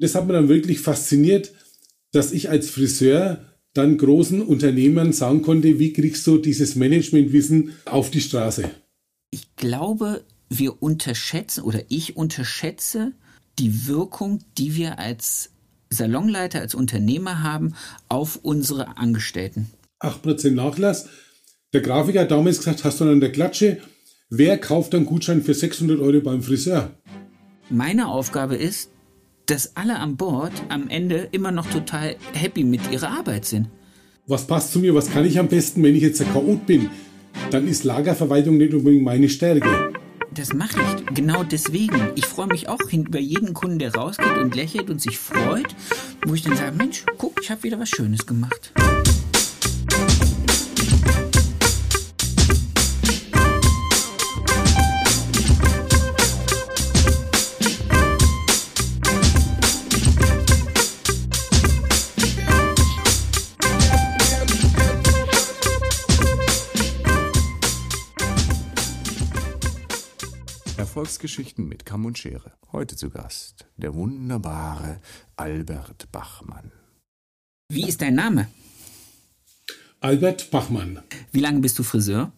Das hat mir dann wirklich fasziniert, dass ich als Friseur dann großen Unternehmern sagen konnte, wie kriegst du dieses Managementwissen auf die Straße? Ich glaube, wir unterschätzen oder ich unterschätze die Wirkung, die wir als Salonleiter, als Unternehmer haben auf unsere Angestellten. 8% Nachlass. Der Grafiker hat damals gesagt, hast du an der Klatsche, wer kauft einen Gutschein für 600 Euro beim Friseur? Meine Aufgabe ist, dass alle an Bord am Ende immer noch total happy mit ihrer Arbeit sind. Was passt zu mir? Was kann ich am besten, wenn ich jetzt ein Chaot bin? Dann ist Lagerverwaltung nicht unbedingt meine Stärke. Das mache ich genau deswegen. Ich freue mich auch über jeden Kunden, der rausgeht und lächelt und sich freut, wo ich dann sage, Mensch, guck, ich habe wieder was Schönes gemacht. Erfolgsgeschichten mit Kamm und Schere. Heute zu Gast der wunderbare Albert Bachmann. Wie ist dein Name? Albert Bachmann. Wie lange bist du Friseur?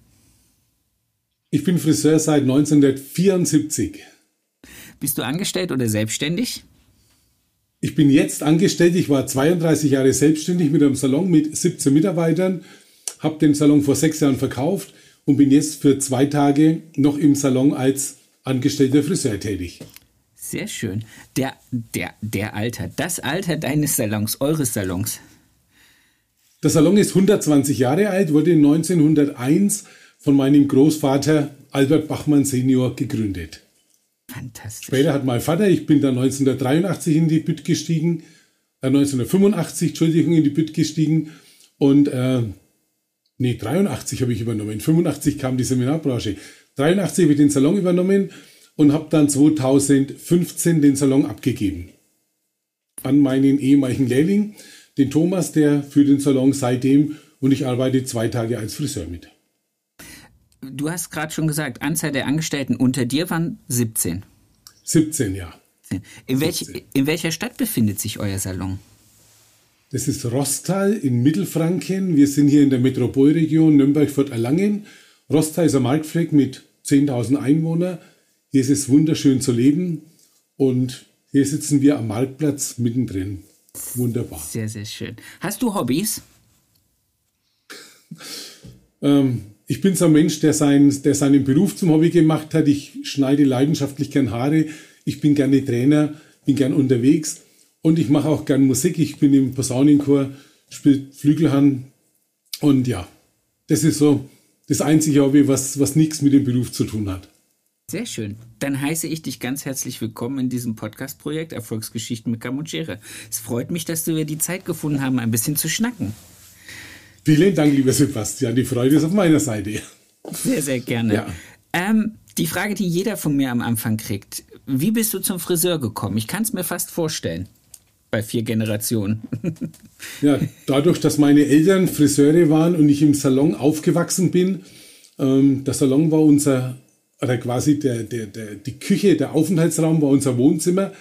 Ich bin Friseur seit 1974. Bist du angestellt oder selbstständig? Ich bin jetzt angestellt. Ich war 32 Jahre selbstständig mit einem Salon mit 17 Mitarbeitern, habe den Salon vor sechs Jahren verkauft und bin jetzt für zwei Tage noch im Salon als angestellter Friseur tätig. Sehr schön. Der, der, der Alter, das Alter deines Salons, eures Salons. Der Salon ist 120 Jahre alt, wurde 1901 von meinem Großvater Albert Bachmann Senior gegründet. Fantastisch. Später hat mein Vater, ich bin dann 1983 in die Bütt gestiegen, äh 1985, Entschuldigung, in die Bütt gestiegen und äh, nee, 83 habe ich übernommen. 85 kam die Seminarbranche. 83 habe ich den Salon übernommen und habe dann 2015 den Salon abgegeben an meinen ehemaligen Lehrling, den Thomas, der für den Salon seitdem und ich arbeite zwei Tage als Friseur mit. Du hast gerade schon gesagt, Anzahl der Angestellten unter dir waren 17. 17, ja. In, welch, in welcher Stadt befindet sich euer Salon? Das ist Rostal in Mittelfranken. Wir sind hier in der Metropolregion Nürnberg-Fürth-Erlangen. Rostal ist ein Marktfleck mit 10.000 Einwohnern. Hier ist es wunderschön zu leben und hier sitzen wir am Marktplatz mittendrin. Wunderbar. Sehr, sehr schön. Hast du Hobbys? Ähm, ich bin so ein Mensch, der, sein, der seinen Beruf zum Hobby gemacht hat. Ich schneide leidenschaftlich gern Haare. Ich bin gerne Trainer, bin gern unterwegs und ich mache auch gern Musik. Ich bin im Posaunenchor, spiele Flügelhand und ja, das ist so das einzige Hobby, was, was nichts mit dem Beruf zu tun hat. Sehr schön. Dann heiße ich dich ganz herzlich willkommen in diesem Podcast-Projekt Erfolgsgeschichten mit Kamuchere. Es freut mich, dass wir die Zeit gefunden haben, ein bisschen zu schnacken. Vielen Dank, lieber Sebastian. Die Freude ist auf meiner Seite. Sehr, sehr gerne. Ja. Ähm, die Frage, die jeder von mir am Anfang kriegt. Wie bist du zum Friseur gekommen? Ich kann es mir fast vorstellen. Bei vier Generationen. ja, dadurch, dass meine Eltern Friseure waren und ich im Salon aufgewachsen bin, ähm, der Salon war unser, oder quasi der, der, der, die Küche, der Aufenthaltsraum war unser Wohnzimmer.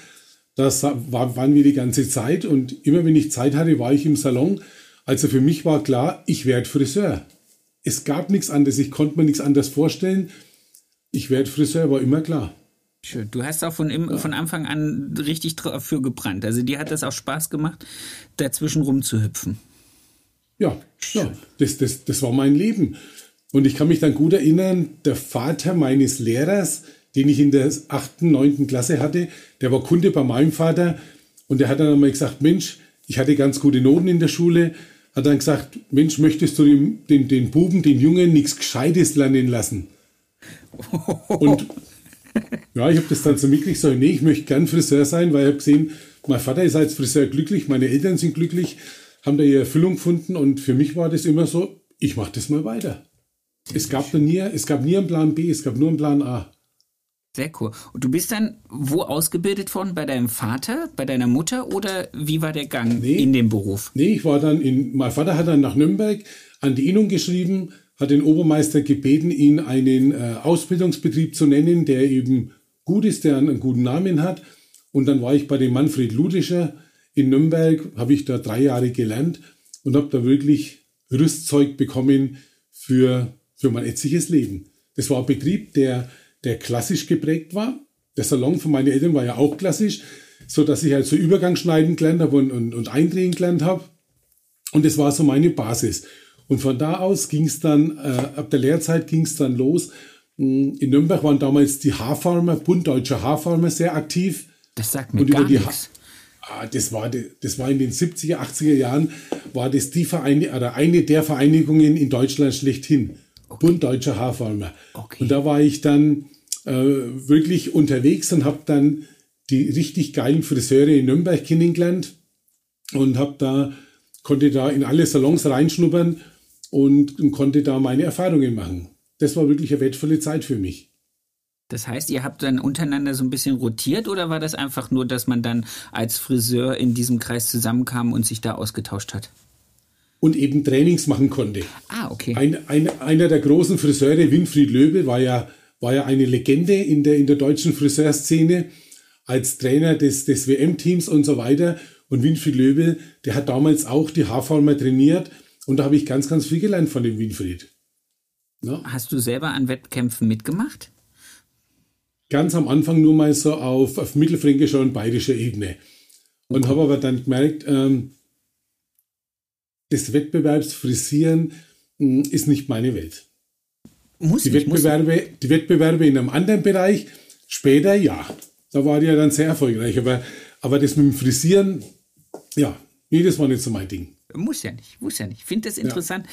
Das war, waren wir die ganze Zeit und immer wenn ich Zeit hatte, war ich im Salon. Also für mich war klar, ich werde Friseur. Es gab nichts anderes, ich konnte mir nichts anderes vorstellen. Ich werde Friseur, war immer klar. Schön. Du hast auch von, im, von Anfang an richtig dafür gebrannt. Also dir hat das auch Spaß gemacht, dazwischen rumzuhüpfen. Ja, ja das, das, das war mein Leben. Und ich kann mich dann gut erinnern, der Vater meines Lehrers, den ich in der 8., 9. Klasse hatte, der war Kunde bei meinem Vater und der hat dann einmal gesagt, Mensch, ich hatte ganz gute Noten in der Schule, hat dann gesagt, Mensch, möchtest du den, den, den Buben, den Jungen nichts Gescheites lernen lassen? Und ja, ich habe das dann so mitgekriegt, so, nee, ich möchte gern Friseur sein, weil ich habe gesehen, mein Vater ist als Friseur glücklich, meine Eltern sind glücklich, haben da ihre Erfüllung gefunden und für mich war das immer so, ich mache das mal weiter. Es gab, nie, es gab nie einen Plan B, es gab nur einen Plan A. Sehr cool. Und du bist dann wo ausgebildet worden? Bei deinem Vater, bei deiner Mutter oder wie war der Gang nee, in den Beruf? Nee, ich war dann in, mein Vater hat dann nach Nürnberg an die Innung geschrieben, hat den Obermeister gebeten, ihn einen äh, Ausbildungsbetrieb zu nennen, der eben gut ist, der einen guten Namen hat. Und dann war ich bei dem Manfred Ludischer in Nürnberg, habe ich da drei Jahre gelernt und habe da wirklich Rüstzeug bekommen für, für mein jetziges Leben. Das war ein Betrieb, der, der klassisch geprägt war. Der Salon von meinen Eltern war ja auch klassisch, so dass ich halt so Übergang schneiden gelernt habe und, und, und eindrehen gelernt habe. Und das war so meine Basis. Und von da aus ging es dann, äh, ab der Lehrzeit ging es dann los. In Nürnberg waren damals die Haarfarmer, Bund Deutscher Haarfarmer sehr aktiv. Das sagt mir gar nichts. Ah, das war, das war in den 70er, 80er Jahren, war das die Vereine, oder eine der Vereinigungen in Deutschland schlechthin. Okay. Bund Deutscher Haarfarmer. Okay. Und da war ich dann äh, wirklich unterwegs und habe dann die richtig geilen Friseure in Nürnberg kennengelernt und habe da, konnte da in alle Salons reinschnuppern und, und konnte da meine Erfahrungen machen. Das war wirklich eine wertvolle Zeit für mich. Das heißt, ihr habt dann untereinander so ein bisschen rotiert oder war das einfach nur, dass man dann als Friseur in diesem Kreis zusammenkam und sich da ausgetauscht hat? Und eben Trainings machen konnte. Ah, okay. Ein, ein, einer der großen Friseure, Winfried Löbel, war ja, war ja eine Legende in der, in der deutschen Friseurszene als Trainer des, des WM-Teams und so weiter. Und Winfried Löbel, der hat damals auch die Haarformer trainiert und da habe ich ganz, ganz viel gelernt von dem Winfried. Ja. Hast du selber an Wettkämpfen mitgemacht? ganz am Anfang nur mal so auf, auf mittelfränkischer und bayerischer Ebene. Und habe aber dann gemerkt, ähm, das Wettbewerbsfrisieren mh, hm, ist nicht meine Welt. Muss die, nicht, Wettbewerbe, muss die Wettbewerbe in einem anderen Bereich, später ja. Da war die ja dann sehr erfolgreich. Aber, aber das mit dem Frisieren, ja, nee, das war nicht so mein Ding. Muss ja nicht, muss ja nicht. Ich finde das interessant,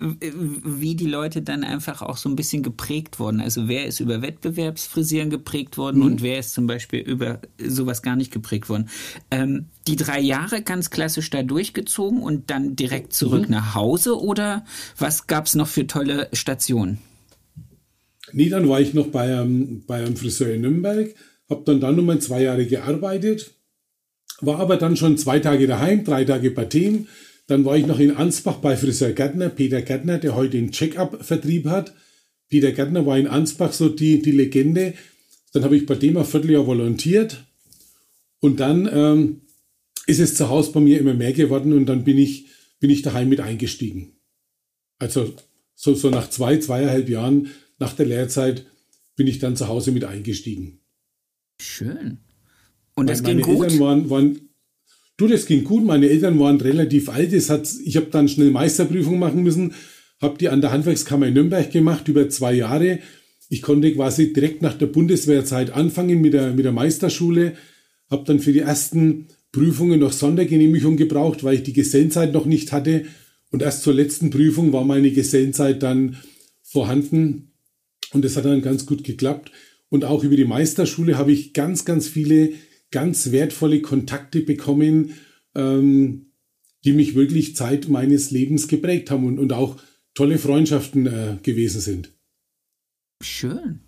ja. wie die Leute dann einfach auch so ein bisschen geprägt wurden. Also wer ist über Wettbewerbsfrisieren geprägt worden mhm. und wer ist zum Beispiel über sowas gar nicht geprägt worden. Ähm, die drei Jahre ganz klassisch da durchgezogen und dann direkt zurück mhm. nach Hause oder was gab es noch für tolle Stationen? Nee, dann war ich noch bei einem, bei einem Friseur in Nürnberg, habe dann da nochmal zwei Jahre gearbeitet, war aber dann schon zwei Tage daheim, drei Tage bei Team dann war ich noch in Ansbach bei Friseur Gärtner, Peter Gärtner, der heute den Check-up-Vertrieb hat. Peter Gärtner war in Ansbach so die, die Legende. Dann habe ich bei dem ein Vierteljahr volontiert. Und dann ähm, ist es zu Hause bei mir immer mehr geworden und dann bin ich, bin ich daheim mit eingestiegen. Also so, so nach zwei, zweieinhalb Jahren nach der Lehrzeit bin ich dann zu Hause mit eingestiegen. Schön. Und das meine ging gut? Eltern waren, waren Du, das ging gut. Meine Eltern waren relativ alt. Das hat, ich habe dann schnell Meisterprüfung machen müssen, habe die an der Handwerkskammer in Nürnberg gemacht über zwei Jahre. Ich konnte quasi direkt nach der Bundeswehrzeit anfangen mit der, mit der Meisterschule, habe dann für die ersten Prüfungen noch Sondergenehmigung gebraucht, weil ich die Gesellenzeit noch nicht hatte. Und erst zur letzten Prüfung war meine Gesellenzeit dann vorhanden. Und das hat dann ganz gut geklappt. Und auch über die Meisterschule habe ich ganz, ganz viele ganz wertvolle Kontakte bekommen, ähm, die mich wirklich Zeit meines Lebens geprägt haben und, und auch tolle Freundschaften äh, gewesen sind. Schön.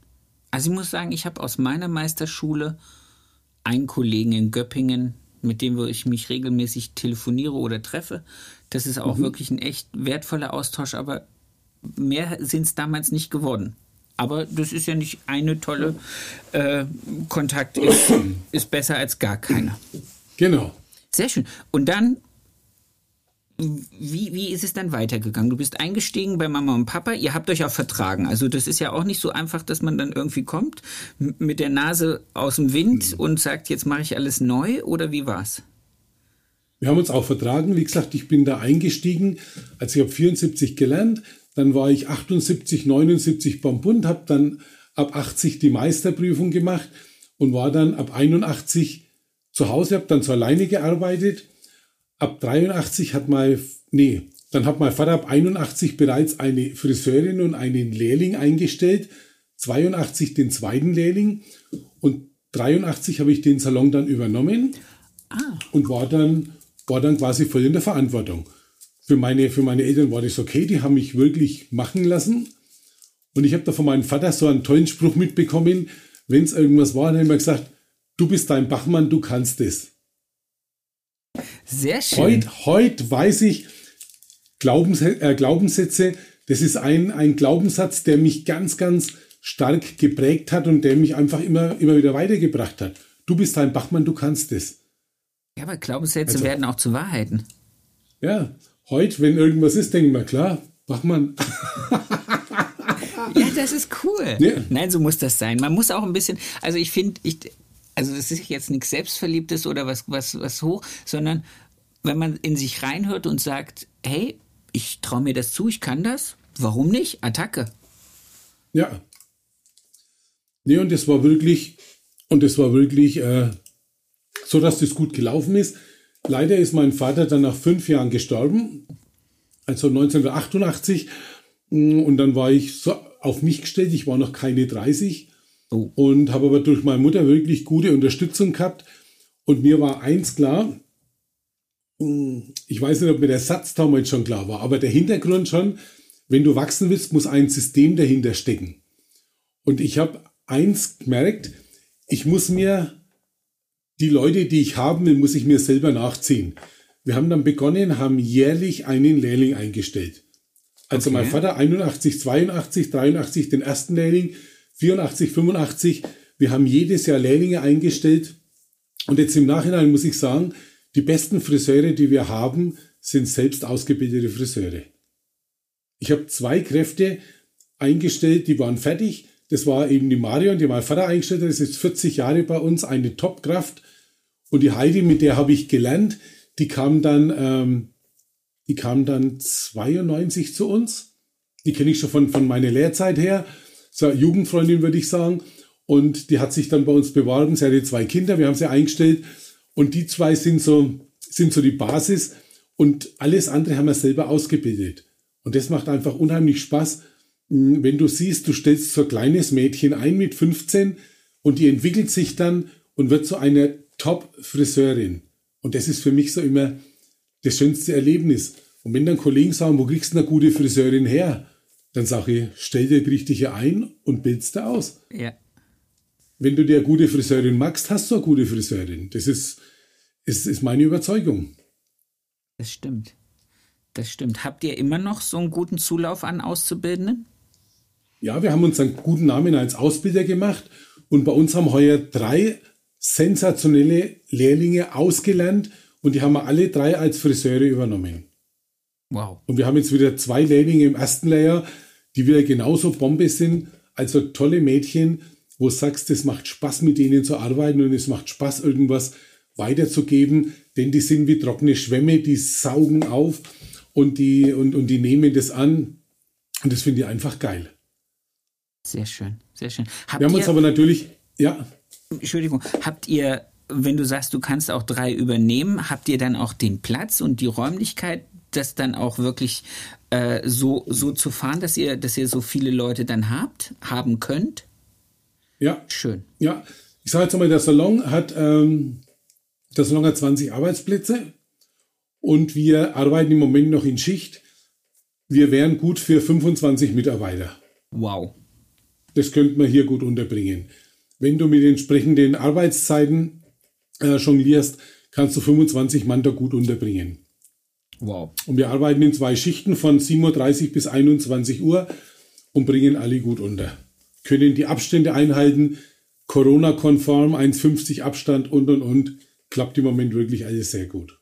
Also ich muss sagen, ich habe aus meiner Meisterschule einen Kollegen in Göppingen, mit dem ich mich regelmäßig telefoniere oder treffe. Das ist auch mhm. wirklich ein echt wertvoller Austausch, aber mehr sind es damals nicht geworden. Aber das ist ja nicht eine tolle äh, Kontakt ist, ist besser als gar keiner. Genau. Sehr schön. Und dann, wie, wie ist es dann weitergegangen? Du bist eingestiegen bei Mama und Papa, ihr habt euch auch vertragen. Also das ist ja auch nicht so einfach, dass man dann irgendwie kommt mit der Nase aus dem Wind mhm. und sagt, jetzt mache ich alles neu oder wie war's? Wir haben uns auch vertragen. Wie gesagt, ich bin da eingestiegen. Also ich habe 74 gelernt. Dann war ich 78, 79 beim Bund, habe dann ab 80 die Meisterprüfung gemacht und war dann ab 81 zu Hause, habe dann so alleine gearbeitet. Ab 83 hat mein, nee, dann hat mein Vater ab 81 bereits eine Friseurin und einen Lehrling eingestellt, 82 den zweiten Lehrling und 83 habe ich den Salon dann übernommen ah. und war dann, war dann quasi voll in der Verantwortung für meine, für meine Eltern war das okay, die haben mich wirklich machen lassen. Und ich habe da von meinem Vater so einen tollen Spruch mitbekommen, wenn es irgendwas war, dann hat er gesagt, du bist dein Bachmann, du kannst es. Sehr schön. Heute heut weiß ich, Glaubens, äh, Glaubenssätze, das ist ein, ein Glaubenssatz, der mich ganz, ganz stark geprägt hat und der mich einfach immer, immer wieder weitergebracht hat. du bist ein Bachmann, du kannst es. Ja, aber Glaubenssätze also, werden auch zu Wahrheiten. Ja, heute, wenn irgendwas ist, denken wir, klar, Bachmann. ja, das ist cool. Ja. Nein, so muss das sein. Man muss auch ein bisschen, also ich finde, ich, also das ist jetzt nichts Selbstverliebtes oder was, was, was hoch, sondern wenn man in sich reinhört und sagt, hey, ich traue mir das zu, ich kann das, warum nicht? Attacke. Ja. Nee, und das war wirklich, und das war wirklich äh, so, dass das gut gelaufen ist. Leider ist mein Vater dann nach fünf Jahren gestorben, also 1988. Und dann war ich so auf mich gestellt, ich war noch keine 30 oh. und habe aber durch meine Mutter wirklich gute Unterstützung gehabt. Und mir war eins klar, ich weiß nicht, ob mir der Satz damals schon klar war, aber der Hintergrund schon, wenn du wachsen willst, muss ein System dahinter stecken. Und ich habe eins gemerkt, ich muss mir die Leute, die ich haben will, muss ich mir selber nachziehen. Wir haben dann begonnen, haben jährlich einen Lehrling eingestellt. Also okay. mein Vater 81, 82, 83 den ersten Lehrling, 84, 85. Wir haben jedes Jahr Lehrlinge eingestellt. Und jetzt im Nachhinein muss ich sagen, die besten Friseure, die wir haben, sind selbst ausgebildete Friseure. Ich habe zwei Kräfte eingestellt, die waren fertig. Das war eben die Marion, die mein Vater eingestellt hat. Das ist 40 Jahre bei uns, eine Topkraft. Und die Heidi, mit der habe ich gelernt, die kam dann, ähm, die kam dann 92 zu uns. Die kenne ich schon von, von meiner Lehrzeit her. So Jugendfreundin, würde ich sagen. Und die hat sich dann bei uns beworben. Sie hatte zwei Kinder, wir haben sie eingestellt. Und die zwei sind so, sind so die Basis. Und alles andere haben wir selber ausgebildet. Und das macht einfach unheimlich Spaß, wenn du siehst, du stellst so ein kleines Mädchen ein mit 15 und die entwickelt sich dann und wird zu einer Top-Friseurin. Und das ist für mich so immer das schönste Erlebnis. Und wenn dann Kollegen sagen, wo kriegst du eine gute Friseurin her? Dann sage ich, stell dir die richtige ein und bildst du aus. Ja. Wenn du dir eine gute Friseurin magst, hast du eine gute Friseurin. Das ist, ist, ist meine Überzeugung. Das stimmt. Das stimmt. Habt ihr immer noch so einen guten Zulauf an Auszubildenden? Ja, wir haben uns einen guten Namen als Ausbilder gemacht und bei uns haben heuer drei sensationelle Lehrlinge ausgelernt und die haben wir alle drei als Friseure übernommen. Wow. Und wir haben jetzt wieder zwei Lehrlinge im ersten Lehrjahr, die wieder genauso Bombe sind. Also tolle Mädchen, wo du sagst, es macht Spaß mit denen zu arbeiten und es macht Spaß, irgendwas weiterzugeben, denn die sind wie trockene Schwämme, die saugen auf und die, und, und die nehmen das an. Und das finde ich einfach geil. Sehr schön, sehr schön. Habt wir haben uns aber natürlich, ja. Entschuldigung, habt ihr, wenn du sagst, du kannst auch drei übernehmen, habt ihr dann auch den Platz und die Räumlichkeit, das dann auch wirklich äh, so, so zu fahren, dass ihr, dass ihr so viele Leute dann habt, haben könnt? Ja. Schön. Ja, ich sage jetzt mal, der Salon hat, ähm, der Salon hat 20 Arbeitsplätze und wir arbeiten im Moment noch in Schicht. Wir wären gut für 25 Mitarbeiter. Wow. Das könnte man hier gut unterbringen. Wenn du mit entsprechenden Arbeitszeiten äh, jonglierst, kannst du 25 Mann da gut unterbringen. Wow. Und wir arbeiten in zwei Schichten von 7.30 Uhr bis 21 Uhr und bringen alle gut unter. Können die Abstände einhalten, Corona-konform, 1,50 Abstand und und und. Klappt im Moment wirklich alles sehr gut.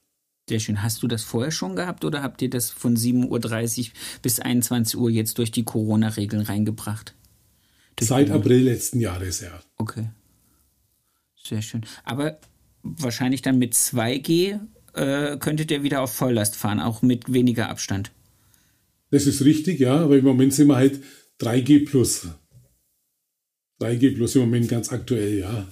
Sehr schön. Hast du das vorher schon gehabt oder habt ihr das von 7.30 Uhr bis 21 Uhr jetzt durch die Corona-Regeln reingebracht? Seit April letzten Jahres, ja. Okay. Sehr schön. Aber wahrscheinlich dann mit 2G äh, könntet ihr wieder auf Volllast fahren, auch mit weniger Abstand. Das ist richtig, ja, aber im Moment sind wir halt 3G plus. 3G plus im Moment ganz aktuell, ja.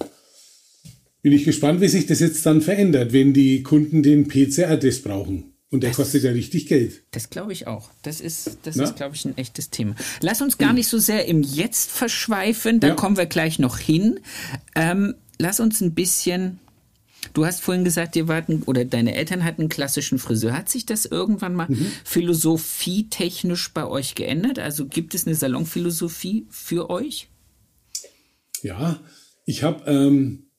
Bin ich gespannt, wie sich das jetzt dann verändert, wenn die Kunden den PCR-Test brauchen. Und der das, kostet ja richtig Geld. Das glaube ich auch. Das ist, das ist glaube ich, ein echtes Thema. Lass uns gar nicht so sehr im Jetzt verschweifen. Da ja. kommen wir gleich noch hin. Ähm, lass uns ein bisschen. Du hast vorhin gesagt, ihr warten oder deine Eltern hatten einen klassischen Friseur. Hat sich das irgendwann mal mhm. philosophietechnisch bei euch geändert? Also gibt es eine Salonphilosophie für euch? Ja, ich habe, ähm,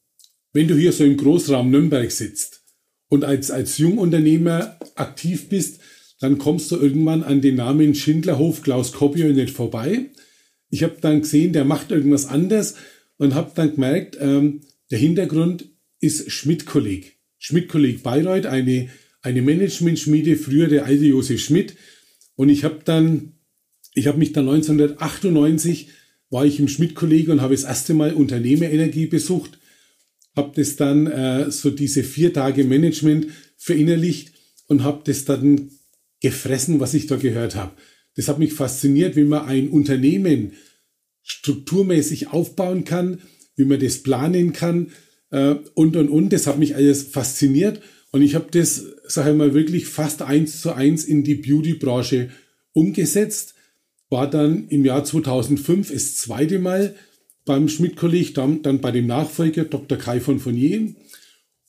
wenn du hier so im Großraum Nürnberg sitzt, und als, als Jungunternehmer aktiv bist, dann kommst du irgendwann an den Namen Schindlerhof Klaus Kopio nicht vorbei. Ich habe dann gesehen, der macht irgendwas anders und habe dann gemerkt, ähm, Der Hintergrund ist Schmidt-Kolleg. Schmidt-Kolleg Bayreuth, eine, eine Management-Schmiede, früher der alte Josef Schmidt. Und ich habe dann, ich habe mich dann 1998 war ich im Schmidt-Kolleg und habe das erste Mal Unternehmerenergie besucht, habe das dann äh, so diese vier Tage Management verinnerlicht und habe das dann gefressen, was ich da gehört habe. Das hat mich fasziniert, wie man ein Unternehmen strukturmäßig aufbauen kann, wie man das planen kann äh, und und und. Das hat mich alles fasziniert und ich habe das, sage ich mal, wirklich fast eins zu eins in die Beauty-Branche umgesetzt. War dann im Jahr 2005 das zweite Mal beim Schmidt-Kolleg, dann, dann bei dem Nachfolger Dr. Kai von Fournier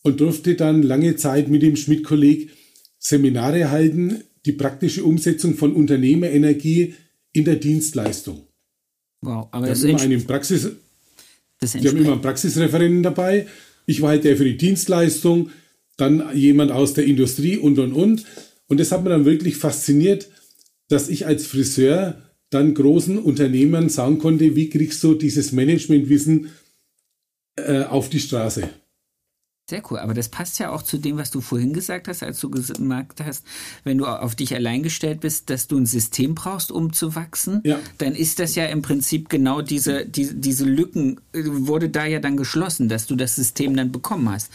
und durfte dann lange Zeit mit dem Schmidt-Kolleg Seminare halten, die praktische Umsetzung von Unternehmerenergie in der Dienstleistung. Wow, aber wir das haben immer ist einen Praxis, das wir haben immer einen Praxisreferenten dabei. Ich war halt der für die Dienstleistung, dann jemand aus der Industrie und und und. Und das hat mir dann wirklich fasziniert, dass ich als Friseur dann großen Unternehmern sagen konnte, wie kriegst du dieses Managementwissen äh, auf die Straße. Sehr cool, aber das passt ja auch zu dem, was du vorhin gesagt hast, als du gesagt hast, wenn du auf dich allein gestellt bist, dass du ein System brauchst, um zu wachsen, Ja. dann ist das ja im Prinzip genau diese, diese, diese Lücken, wurde da ja dann geschlossen, dass du das System dann bekommen hast.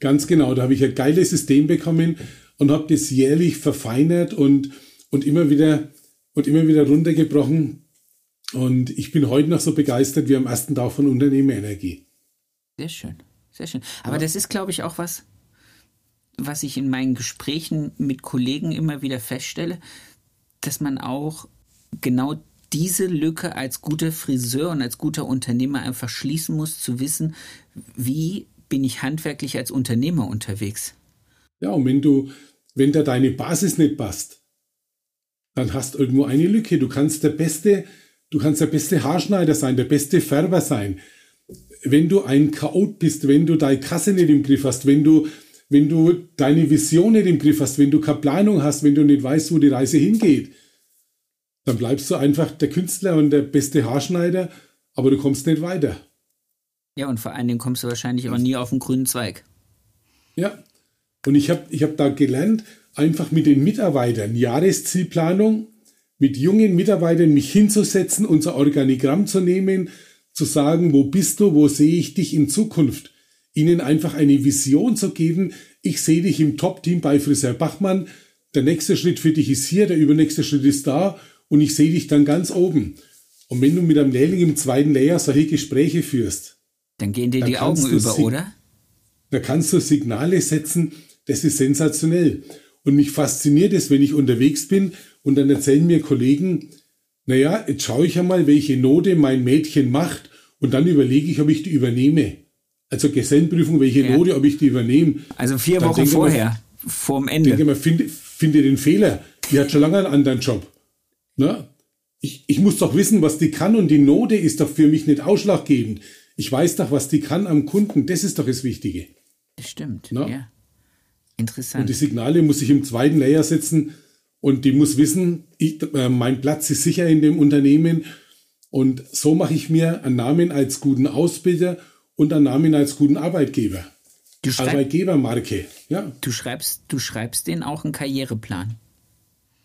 Ganz genau, da habe ich ein geiles System bekommen und habe das jährlich verfeinert und, und immer wieder und immer wieder runtergebrochen. Und ich bin heute noch so begeistert wie am ersten Tag von Unternehmerenergie. Sehr schön, sehr schön. Aber das ist, glaube ich, auch was, was ich in meinen Gesprächen mit Kollegen immer wieder feststelle, dass man auch genau diese Lücke als guter Friseur und als guter Unternehmer einfach schließen muss, zu wissen, wie bin ich handwerklich als Unternehmer unterwegs. Ja, und wenn du, wenn da deine Basis nicht passt, dann hast du irgendwo eine Lücke. Du kannst der beste, du kannst der beste Haarschneider sein, der beste Färber sein. Wenn du ein Chaot bist, wenn du deine Kasse nicht im Griff hast, wenn du, wenn du deine Vision nicht im Griff hast, wenn du keine Planung hast, wenn du nicht weißt, wo die Reise hingeht, dann bleibst du einfach der Künstler und der beste Haarschneider, aber du kommst nicht weiter. Ja, und vor allen Dingen kommst du wahrscheinlich auch nie auf den grünen Zweig. Ja. Und ich habe ich hab da gelernt, einfach mit den Mitarbeitern, Jahreszielplanung, mit jungen Mitarbeitern mich hinzusetzen, unser Organigramm zu nehmen, zu sagen, wo bist du, wo sehe ich dich in Zukunft, ihnen einfach eine Vision zu geben, ich sehe dich im Top-Team bei Friseur Bachmann, der nächste Schritt für dich ist hier, der übernächste Schritt ist da und ich sehe dich dann ganz oben. Und wenn du mit einem Lehrling im zweiten Layer solche Gespräche führst, Dann gehen dir die Augen über, oder? da kannst du Signale setzen, das ist sensationell. Und mich fasziniert es, wenn ich unterwegs bin und dann erzählen mir Kollegen, naja, jetzt schaue ich einmal, welche Note mein Mädchen macht und dann überlege ich, ob ich die übernehme. Also Gesellenprüfung, welche Ja. Note, ob ich die übernehme. Also vier Dann Wochen denke man- vorher, vorm Ich denke Ende. mal, finde, finde den Fehler. Die hat schon lange einen anderen Job. Ne? Ich, ich muss doch wissen, was die kann und die Note ist doch für mich nicht ausschlaggebend. Ich weiß doch, was die kann am Kunden. Das ist doch das Wichtige. Stimmt, Na? ja. Und Interessant. die Signale muss ich im zweiten Layer setzen und die muss wissen, ich, äh, mein Platz ist sicher in dem Unternehmen. Und so mache ich mir einen Namen als guten Ausbilder und einen Namen als guten Arbeitgeber. Arbeitgebermarke. Ja, du, schreibst, du schreibst denen auch einen Karriereplan.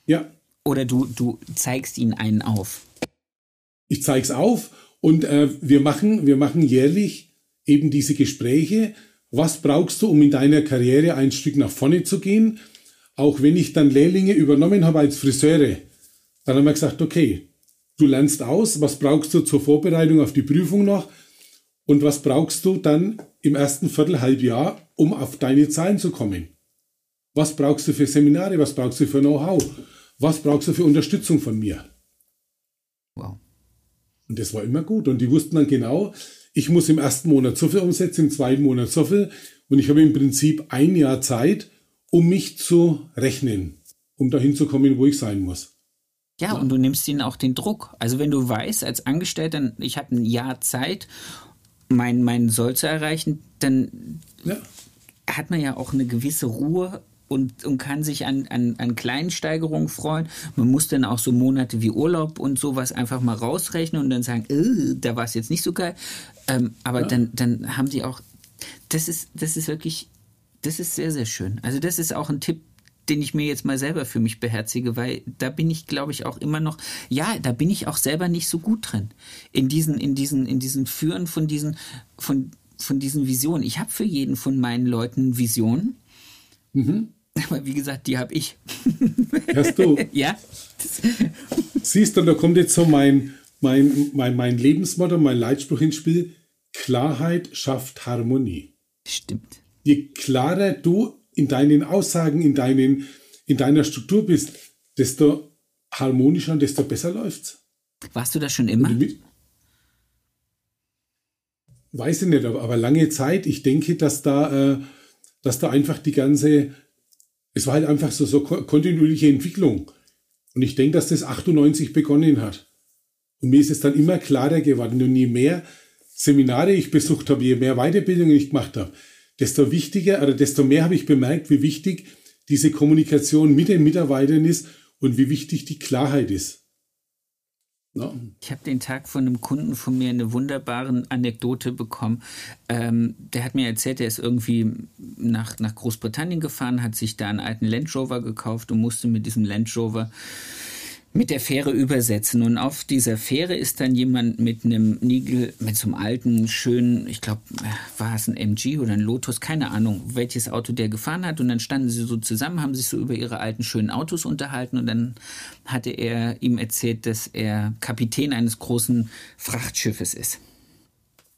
ja. Oder du, du zeigst ihnen einen auf. Ich zeige es auf und äh, wir, machen, wir machen jährlich eben diese Gespräche. Was brauchst du, um in deiner Karriere ein Stück nach vorne zu gehen? Auch wenn ich dann Lehrlinge übernommen habe als Friseure, dann haben wir gesagt, okay, du lernst aus, was brauchst du zur Vorbereitung auf die Prüfung noch und was brauchst du dann im ersten Viertelhalbjahr, um auf deine Zahlen zu kommen? Was brauchst du für Seminare? Was brauchst du für Know-how? Was brauchst du für Unterstützung von mir? Wow. Und das war immer gut. Und die wussten dann genau, ich muss im ersten Monat so viel umsetzen, im zweiten Monat so viel. Und ich habe im Prinzip ein Jahr Zeit, um mich zu rechnen, um dahin zu kommen, wo ich sein muss. Ja, und du nimmst ihnen auch den Druck. Also wenn du weißt, als Angestellter, ich habe ein Jahr Zeit, mein, mein Soll zu erreichen, dann Ja, hat man ja auch eine gewisse Ruhe, und, und kann sich an, an, an kleinen Steigerungen freuen. Man muss dann auch so Monate wie Urlaub und sowas einfach mal rausrechnen und dann sagen, äh, da war es jetzt nicht so geil. Ähm, aber ja. dann, dann haben die auch, das ist, das ist wirklich, das ist sehr, sehr schön. Also das ist auch ein Tipp, den ich mir jetzt mal selber für mich beherzige, weil da bin ich, glaube ich, auch immer noch, ja, da bin ich auch selber nicht so gut drin. In diesen, in diesen, in diesen Führen von diesen, von, von diesen Visionen. Ich habe für jeden von meinen Leuten Visionen. Mhm. Aber wie gesagt, die habe ich. Hast du? ja. Siehst du, da kommt jetzt so mein, mein, mein, mein Lebensmotto, mein Leitspruch ins Spiel. Klarheit schafft Harmonie. Stimmt. Je klarer du in deinen Aussagen, in, deinen, in deiner Struktur bist, desto harmonischer und desto besser läuft's. Warst du das schon immer? Weiß ich nicht, aber lange Zeit. Ich denke, dass da, äh, dass da einfach die ganze, es war halt einfach so, so kontinuierliche Entwicklung. Und ich denke, dass das 98 begonnen hat. Und mir ist es dann immer klarer geworden. Und je mehr Seminare ich besucht habe, je mehr Weiterbildungen ich gemacht habe, desto wichtiger oder desto mehr habe ich bemerkt, wie wichtig diese Kommunikation mit den Mitarbeitern ist und wie wichtig die Klarheit ist. No. Ich habe den Tag von einem Kunden von mir eine wunderbare Anekdote bekommen. Ähm, der hat mir erzählt, er ist irgendwie nach, nach Großbritannien gefahren, hat sich da einen alten Land Rover gekauft und musste mit diesem Land Rover mit der Fähre übersetzen. Und auf dieser Fähre ist dann jemand mit einem Nigel, mit so einem alten, schönen, ich glaube, war es ein MG oder ein Lotus, keine Ahnung, welches Auto der gefahren hat. Und dann standen sie so zusammen, haben sich so über ihre alten, schönen Autos unterhalten. Und dann hatte er ihm erzählt, dass er Kapitän eines großen Frachtschiffes ist.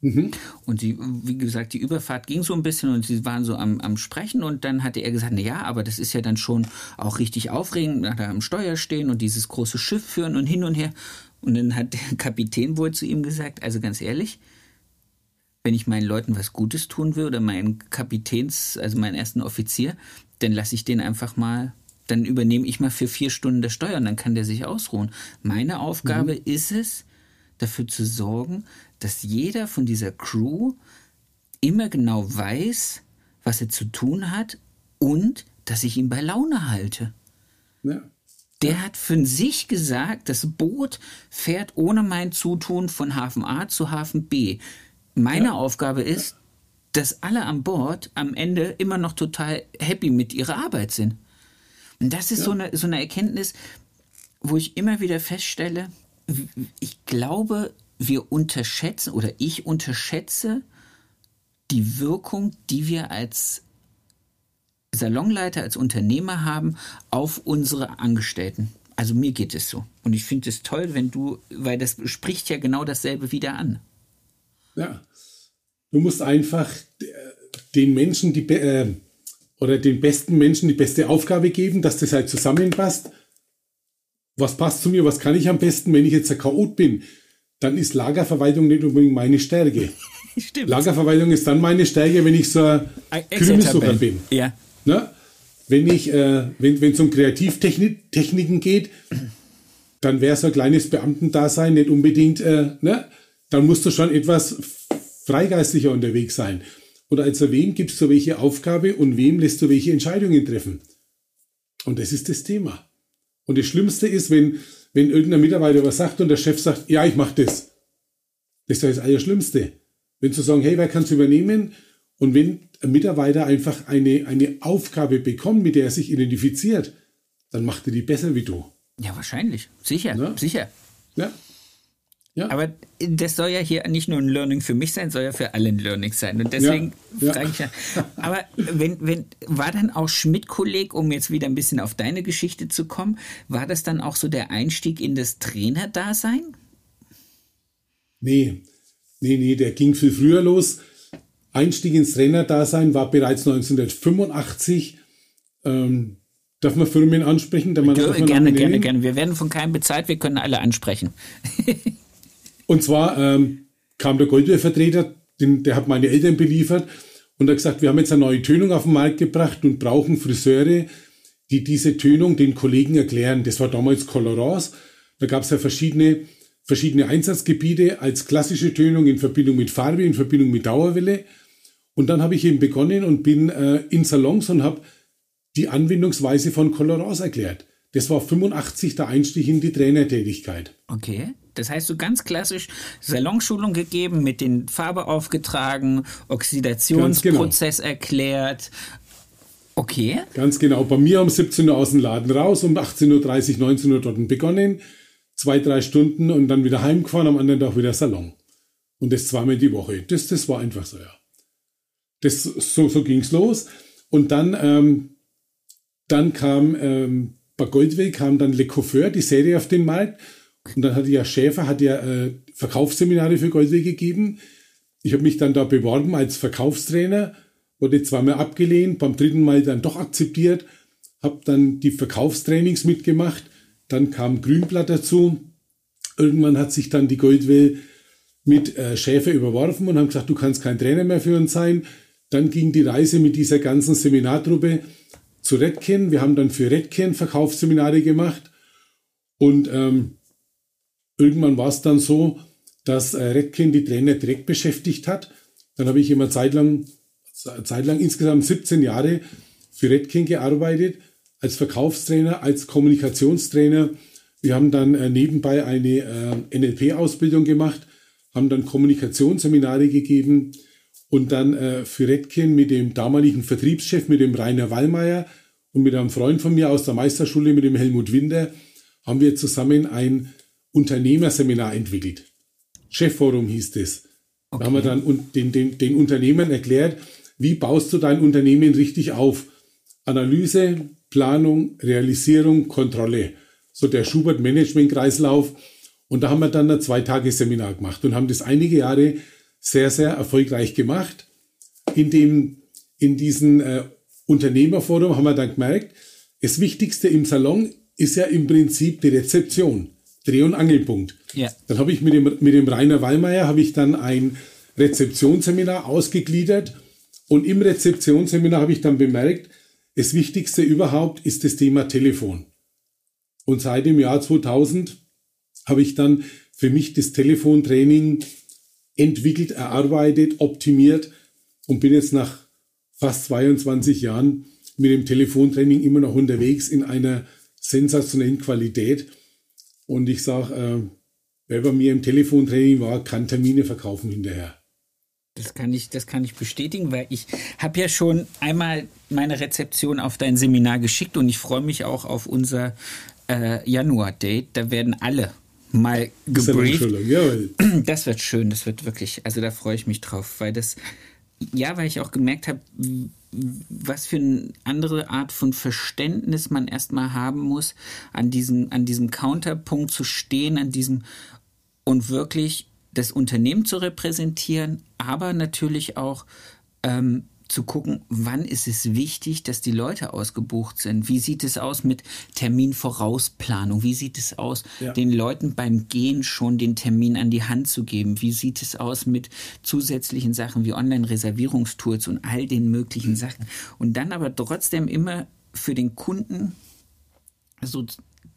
Mhm. Und die, wie gesagt, die Überfahrt ging so ein bisschen und sie waren so am, am Sprechen und dann hatte er gesagt, na ja, aber das ist ja dann schon auch richtig aufregend, da am Steuer stehen und dieses große Schiff führen und hin und her. Und dann hat der Kapitän wohl zu ihm gesagt, also ganz ehrlich, wenn ich meinen Leuten was Gutes tun will oder meinen Kapitäns, also meinen ersten Offizier, dann lasse ich den einfach mal, dann übernehme ich mal für vier Stunden das Steuer und dann kann der sich ausruhen. Meine Aufgabe mhm. ist es, dafür zu sorgen, dass jeder von dieser Crew immer genau weiß, was er zu tun hat und dass ich ihn bei Laune halte. Ja. Der hat für sich gesagt, das Boot fährt ohne mein Zutun von Hafen A zu Hafen B. Meine ja. Aufgabe ist, dass alle an Bord am Ende immer noch total happy mit ihrer Arbeit sind. Und das ist ja. so, eine, so eine Erkenntnis, wo ich immer wieder feststelle, ich glaube, wir unterschätzen oder ich unterschätze die Wirkung, die wir als Salonleiter, als Unternehmer haben auf unsere Angestellten. Also mir geht es so. Und ich finde es toll, wenn du, weil das spricht ja genau dasselbe wieder an. Ja. Du musst einfach den Menschen die äh, oder den besten Menschen die beste Aufgabe geben, dass das halt zusammenpasst. Was passt zu mir? Was kann ich am besten, wenn ich jetzt ein Chaot bin? dann ist Lagerverwaltung nicht unbedingt meine Stärke. Stimmt. Lagerverwaltung ist dann meine Stärke, wenn ich so ein Krümelsucher bin. Ja. Ne? Wenn ich, äh, wenn es um Kreativtechniken geht, dann wäre so ein kleines Beamtendasein nicht unbedingt, äh, ne? dann musst du schon etwas freigeistlicher unterwegs sein. Und also wem gibst du welche Aufgabe und wem lässt du welche Entscheidungen treffen? Und das ist das Thema. Und das Schlimmste ist, wenn, wenn irgendein Mitarbeiter was sagt und der Chef sagt, ja, ich mache das. Das ist das Allerschlimmste. Wenn zu sagen, hey, wer kann es übernehmen? Und wenn ein Mitarbeiter einfach eine, eine Aufgabe bekommt, mit der er sich identifiziert, dann macht er die besser wie du. Ja, wahrscheinlich. Sicher, ja? sicher. Ja. Ja. Aber das soll ja hier nicht nur ein Learning für mich sein, soll ja für alle ein Learning sein. Und deswegen ja, frage ich ja. Aber wenn, wenn, war dann auch Schmidt-Kolleg, um jetzt wieder ein bisschen auf deine Geschichte zu kommen, war das dann auch so der Einstieg in das Trainerdasein? Nee, nee, nee, der ging viel früher los. Einstieg ins Trainerdasein war bereits 1985. Ähm, darf man Firmen ansprechen? Man, gerne, gerne, gerne. Wir werden von keinem bezahlt, wir können alle ansprechen. Und zwar ähm, kam der Goldwehrvertreter, der hat meine Eltern beliefert und hat gesagt, wir haben jetzt eine neue Tönung auf den Markt gebracht und brauchen Friseure, die diese Tönung den Kollegen erklären. Das war damals Colorance. Da gab es ja verschiedene, verschiedene Einsatzgebiete als klassische Tönung in Verbindung mit Farbe, in Verbindung mit Dauerwelle. Und dann habe ich eben begonnen und bin äh, in Salons und habe die Anwendungsweise von Colorance erklärt. Das war 85 der Einstieg in die Trainertätigkeit. Okay. Das heißt, so ganz klassisch Salonschulung gegeben, mit den Farbe aufgetragen, Oxidationsprozess genau. erklärt. Okay. Ganz genau. Bei mir um 17 Uhr aus dem Laden raus, um 18.30 Uhr, 19 Uhr dort begonnen. Zwei, drei Stunden und dann wieder heimgefahren, am anderen Tag wieder Salon. Und das zweimal die Woche. Das, das war einfach so, ja. Das, so, so ging's los. Und dann, ähm, dann kam ähm, bei Goldweg kam dann Le Coiffeur, die Serie auf den Markt. Und dann hat ja Schäfer hat ja äh, Verkaufsseminare für Goldweg gegeben. Ich habe mich dann da beworben als Verkaufstrainer, wurde zweimal abgelehnt, beim dritten Mal dann doch akzeptiert, habe dann die Verkaufstrainings mitgemacht. Dann kam Grünblatt dazu. Irgendwann hat sich dann die Goldwell mit äh, Schäfer überworfen und haben gesagt, du kannst kein Trainer mehr für uns sein. Dann ging die Reise mit dieser ganzen Seminartruppe zu Redken. Wir haben dann für Redken Verkaufsseminare gemacht und ähm, irgendwann war es dann so, dass äh, Redken die Trainer direkt beschäftigt hat. Dann habe ich immer zeitlang, zeitlang insgesamt 17 Jahre für Redken gearbeitet, als Verkaufstrainer, als Kommunikationstrainer. Wir haben dann äh, nebenbei eine äh, NLP-Ausbildung gemacht, haben dann Kommunikationsseminare gegeben, und dann für Redken mit dem damaligen Vertriebschef, mit dem Rainer Wallmeier und mit einem Freund von mir aus der Meisterschule, mit dem Helmut Winder, haben wir zusammen ein Unternehmerseminar entwickelt. Chefforum hieß es. Okay. Da haben wir dann den, den, den Unternehmern erklärt, wie baust du dein Unternehmen richtig auf? Analyse, Planung, Realisierung, Kontrolle. So der Schubert-Management-Kreislauf. Und da haben wir dann ein Zwei-Tage-Seminar gemacht und haben das einige Jahre sehr, sehr erfolgreich gemacht. In, dem, in diesem äh, Unternehmerforum haben wir dann gemerkt, das Wichtigste im Salon ist ja im Prinzip die Rezeption, Dreh- und Angelpunkt. Ja. Dann habe ich mit dem, mit dem Rainer Wallmeier habe ich dann ein Rezeptionsseminar ausgegliedert und im Rezeptionsseminar habe ich dann bemerkt, das Wichtigste überhaupt ist das Thema Telefon. Und seit dem Jahr 2000 habe ich dann für mich das Telefontraining entwickelt, erarbeitet, optimiert und bin jetzt nach fast 22 Jahren mit dem Telefontraining immer noch unterwegs in einer sensationellen Qualität. Und ich sage, äh, wer bei mir im Telefontraining war, kann Termine verkaufen hinterher. Das kann ich, das kann ich bestätigen, weil ich habe ja schon einmal meine Rezeption auf dein Seminar geschickt und ich freue mich auch auf unser äh, Januar-Date. Da werden alle mal gebrieft. Das wird schön, das wird wirklich, also da freue ich mich drauf, weil das, ja, weil ich auch gemerkt habe, was für eine andere Art von Verständnis man erstmal haben muss, an diesem, an diesem Counterpunkt zu stehen, an diesem und wirklich das Unternehmen zu repräsentieren, aber natürlich auch ähm, zu gucken, wann ist es wichtig, dass die Leute ausgebucht sind? Wie sieht es aus mit Terminvorausplanung? Wie sieht es aus, ja. den Leuten beim Gehen schon den Termin an die Hand zu geben? Wie sieht es aus mit zusätzlichen Sachen wie Online-Reservierungstools und all den möglichen mhm. Sachen? Und dann aber trotzdem immer für den Kunden so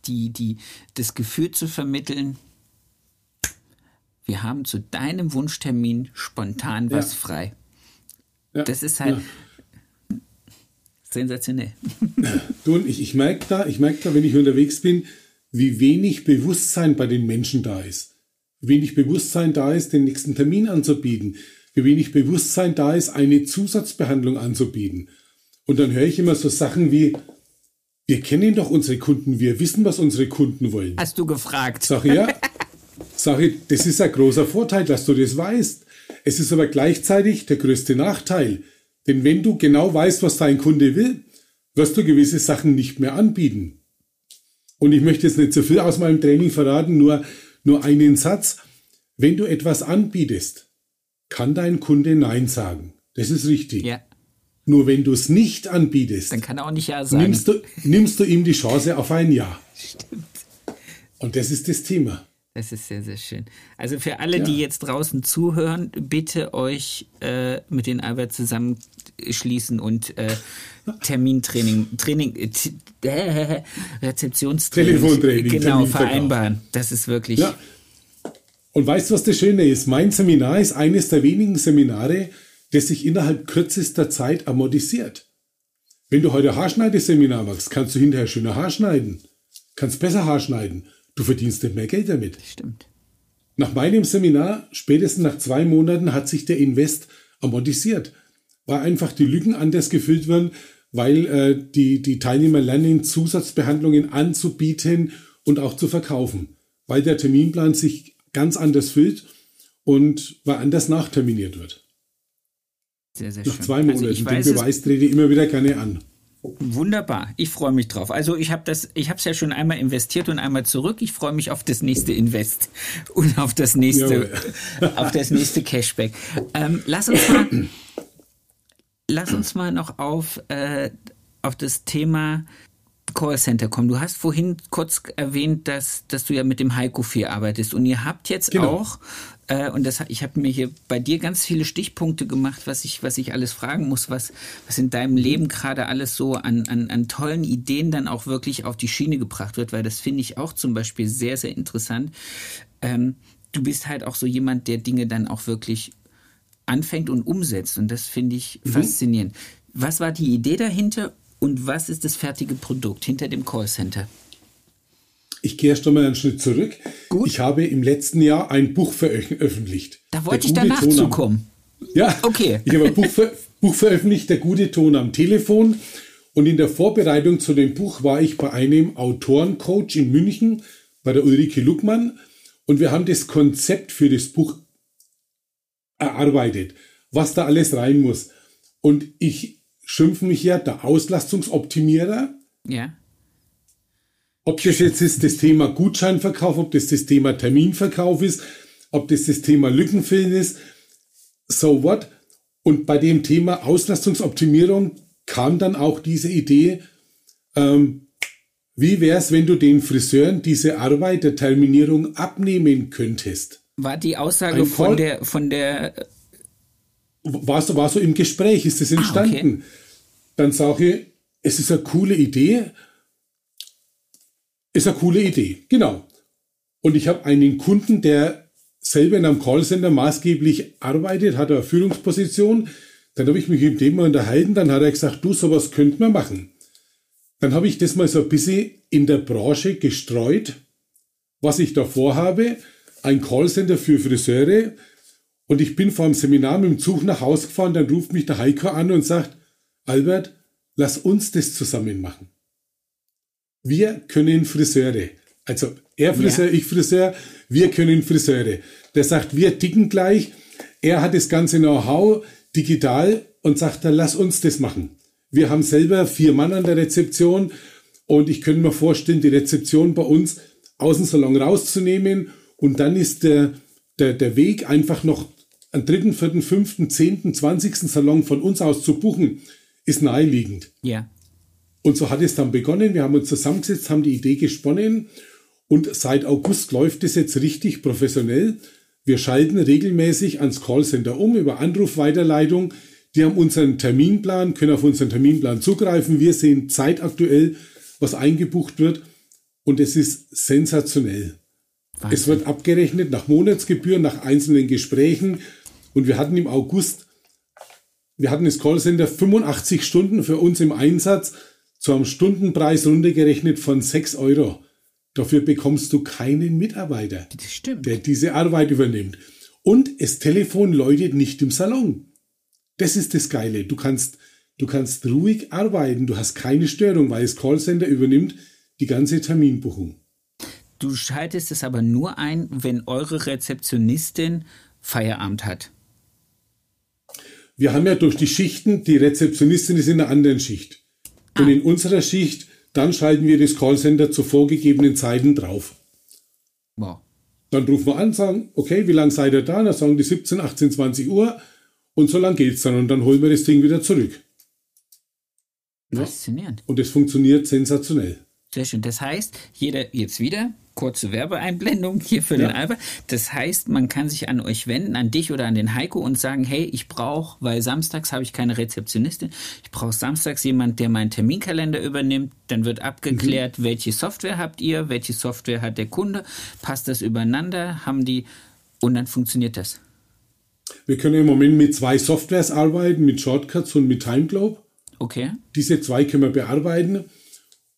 die, die, das Gefühl zu vermitteln, wir haben zu deinem Wunschtermin spontan was ja. frei. Ja. Das ist halt ja. sensationell. Du und ich, ich merke da, ich merke da, wenn ich unterwegs bin, wie wenig Bewusstsein bei den Menschen da ist. Wie wenig Bewusstsein da ist, den nächsten Termin anzubieten. Wie wenig Bewusstsein da ist, eine Zusatzbehandlung anzubieten. Und dann höre ich immer so Sachen wie, wir kennen doch unsere Kunden, wir wissen, was unsere Kunden wollen. Hast du gefragt? Sag ich, ja. Sag ich, das ist ein großer Vorteil, dass du das weißt. Es ist aber gleichzeitig der größte Nachteil. Denn wenn du genau weißt, was dein Kunde will, wirst du gewisse Sachen nicht mehr anbieten. Und ich möchte jetzt nicht zu viel aus meinem Training verraten, nur, nur einen Satz. Wenn du etwas anbietest, kann dein Kunde Nein sagen. Das ist richtig. Ja. Nur wenn du es nicht anbietest, dann kann er auch nicht Ja sagen. Nimmst du, nimmst du ihm die Chance auf ein Ja. Stimmt. Und das ist das Thema. Das ist sehr, sehr schön. Also für alle, ja. die jetzt draußen zuhören, bitte euch äh, mit den Albert zusammenschließen und äh, Termintraining, Training, äh, Rezeptionstraining, Telefontraining, genau, vereinbaren. Das ist wirklich. Ja. Und weißt du, was das Schöne ist? Mein Seminar ist eines der wenigen Seminare, das sich innerhalb kürzester Zeit amortisiert. Wenn du heute Haarschneideseminar machst, kannst du hinterher schöner Haar schneiden. Kannst besser Haar schneiden. Du verdienst nicht mehr Geld damit. Stimmt. Nach meinem Seminar, spätestens nach zwei Monaten, hat sich der Invest amortisiert. Weil einfach die Lücken anders gefüllt werden, weil äh, die, die Teilnehmer lernen, Zusatzbehandlungen anzubieten und auch zu verkaufen. Weil der Terminplan sich ganz anders füllt und weil anders nachterminiert wird. Sehr, sehr Nach schön. zwei Monaten. Also ich Den Beweis trete ich immer wieder gerne an. Wunderbar, ich freue mich drauf. Also ich habe das, ich habe es ja schon einmal investiert und einmal zurück. Ich freue mich auf das nächste Invest und auf das nächste, auf das nächste Cashback. Ähm, lass uns mal, lass uns mal noch auf äh, auf das Thema Callcenter kommen. Du hast vorhin kurz erwähnt, dass, dass du ja mit dem Heiko viel arbeitest und ihr habt jetzt Genau. auch, äh, und das, ich habe mir hier bei dir ganz viele Stichpunkte gemacht, was ich, was ich alles fragen muss, was, was in deinem Leben gerade alles so an, an, an tollen Ideen dann auch wirklich auf die Schiene gebracht wird, weil das finde ich auch zum Beispiel sehr, sehr interessant. Ähm, du bist halt auch so jemand, der Dinge dann auch wirklich anfängt und umsetzt und das finde ich faszinierend. Was war die Idee dahinter und was ist das fertige Produkt hinter dem Callcenter? Ich gehe erst einmal einen Schritt zurück. Gut. Ich habe im letzten Jahr ein Buch veröffentlicht. Da wollte ich danach Ton am- zukommen. Ja, Okay. Ich habe ein Buch, ver Buch veröffentlicht, Der gute Ton am Telefon. Und in der Vorbereitung zu dem Buch war ich bei einem Autorencoach in München, bei der Ulrike Luckmann. Und wir haben das Konzept für das Buch erarbeitet, was da alles rein muss. Und ich schimpfe mich ja der Auslastungsoptimierer. Ja. Ob das jetzt ist das Thema Gutscheinverkauf, ob das das Thema Terminverkauf ist, ob das das Thema Lückenfüllen ist, so what. Und bei dem Thema Auslastungsoptimierung kam dann auch diese Idee, ähm, wie wäre es, wenn du den Friseuren diese Arbeit der Terminierung abnehmen könntest? War die Aussage von der, von der, war so, war so im Gespräch, ist das entstanden. okay. Dann sage ich, es ist eine coole Idee. Ist eine coole Idee, genau. Und ich habe einen Kunden, der selber in einem Callcenter maßgeblich arbeitet, hat eine Führungsposition. Dann habe ich mich mit dem mal unterhalten, dann hat er gesagt, du, sowas könnte man machen. Dann habe ich das mal so ein bisschen in der Branche gestreut, was ich da vorhabe. Ein Callcenter für Friseure, und ich bin vor dem Seminar mit dem Zug nach Hause gefahren, dann ruft mich der Heiko an und sagt, Albert, lass uns das zusammen machen. Wir können Friseure. Also er Friseur, ich Friseur, wir können Friseure. Der sagt, wir ticken gleich. Er hat das ganze Know-how digital und sagt, dann lass uns das machen. Wir haben selber vier Mann an der Rezeption und ich könnte mir vorstellen, die Rezeption bei uns aus dem Salon rauszunehmen und dann ist der, der, der Weg einfach noch am dritten, vierten, fünften, zehnten, zwanzigsten Salon von uns aus zu buchen, ist naheliegend. ja. Und so hat es dann begonnen. Wir haben uns zusammengesetzt, haben die Idee gesponnen und seit August läuft es jetzt richtig professionell. Wir schalten regelmäßig ans Callcenter um über Anrufweiterleitung. Die haben unseren Terminplan, können auf unseren Terminplan zugreifen. Wir sehen zeitaktuell, was eingebucht wird und es ist sensationell. Es wird abgerechnet nach Monatsgebühren, nach einzelnen Gesprächen. Und wir hatten im August, wir hatten das Callcenter 85 Stunden für uns im Einsatz zu einem Stundenpreis runtergerechnet von 6 Euro. Dafür bekommst du keinen Mitarbeiter, der diese Arbeit übernimmt. Und das Telefon läutet nicht im Salon. Das ist das Geile. Du kannst, du kannst ruhig arbeiten. Du hast keine Störung, weil das Callcenter übernimmt die ganze Terminbuchung. Du schaltest es aber nur ein, wenn eure Rezeptionistin Feierabend hat. Wir haben ja durch die Schichten, die Rezeptionistin ist in einer anderen Schicht. Und in unserer Schicht, dann schalten wir das Callcenter zu vorgegebenen Zeiten drauf. Wow. Dann rufen wir an, sagen, okay, wie lange seid ihr da? Dann sagen die 17, 18, 20 Uhr. Und so lang geht's dann. Und dann holen wir das Ding wieder zurück. Ja. Faszinierend. Und es funktioniert sensationell. Sehr schön. Das heißt, jeder jetzt wieder kurze Werbeeinblendung hier für den Ja. Albert. Das heißt, man kann sich an euch wenden, an dich oder an den Heiko und sagen, hey, ich brauche, weil samstags habe ich keine Rezeptionistin, ich brauche samstags jemand, der meinen Terminkalender übernimmt. Dann wird abgeklärt, welche Software habt ihr, welche Software hat der Kunde, passt das übereinander, haben die und dann funktioniert das. Wir können im Moment mit zwei Softwares arbeiten, mit Shortcuts und mit TimeGlobe. Okay. Diese zwei können wir bearbeiten.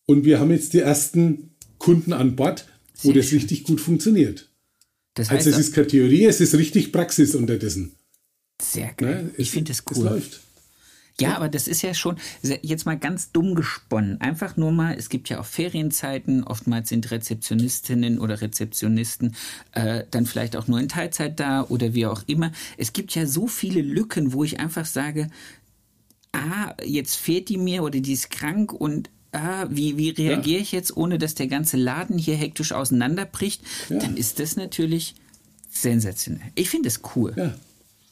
Und wir haben jetzt die ersten Kunden an Bord, wo Sehr das schön. richtig gut funktioniert. Das heißt, Also es ist keine Theorie, es ist richtig Praxis unterdessen. sehr geil. Ne? ich Es- finde das Es cool. läuft. Ja, aber das ist ja schon jetzt mal ganz dumm gesponnen. Einfach nur mal, es gibt ja auch Ferienzeiten, oftmals sind Rezeptionistinnen oder Rezeptionisten äh, dann vielleicht auch nur in Teilzeit da oder wie auch immer. Es gibt ja so viele Lücken, wo ich einfach sage, ah, jetzt fehlt die mir oder die ist krank und ah, wie, wie reagiere ich jetzt, ohne dass der ganze Laden hier hektisch auseinanderbricht? Dann ist das natürlich sensationell. Ich finde es cool. Ja.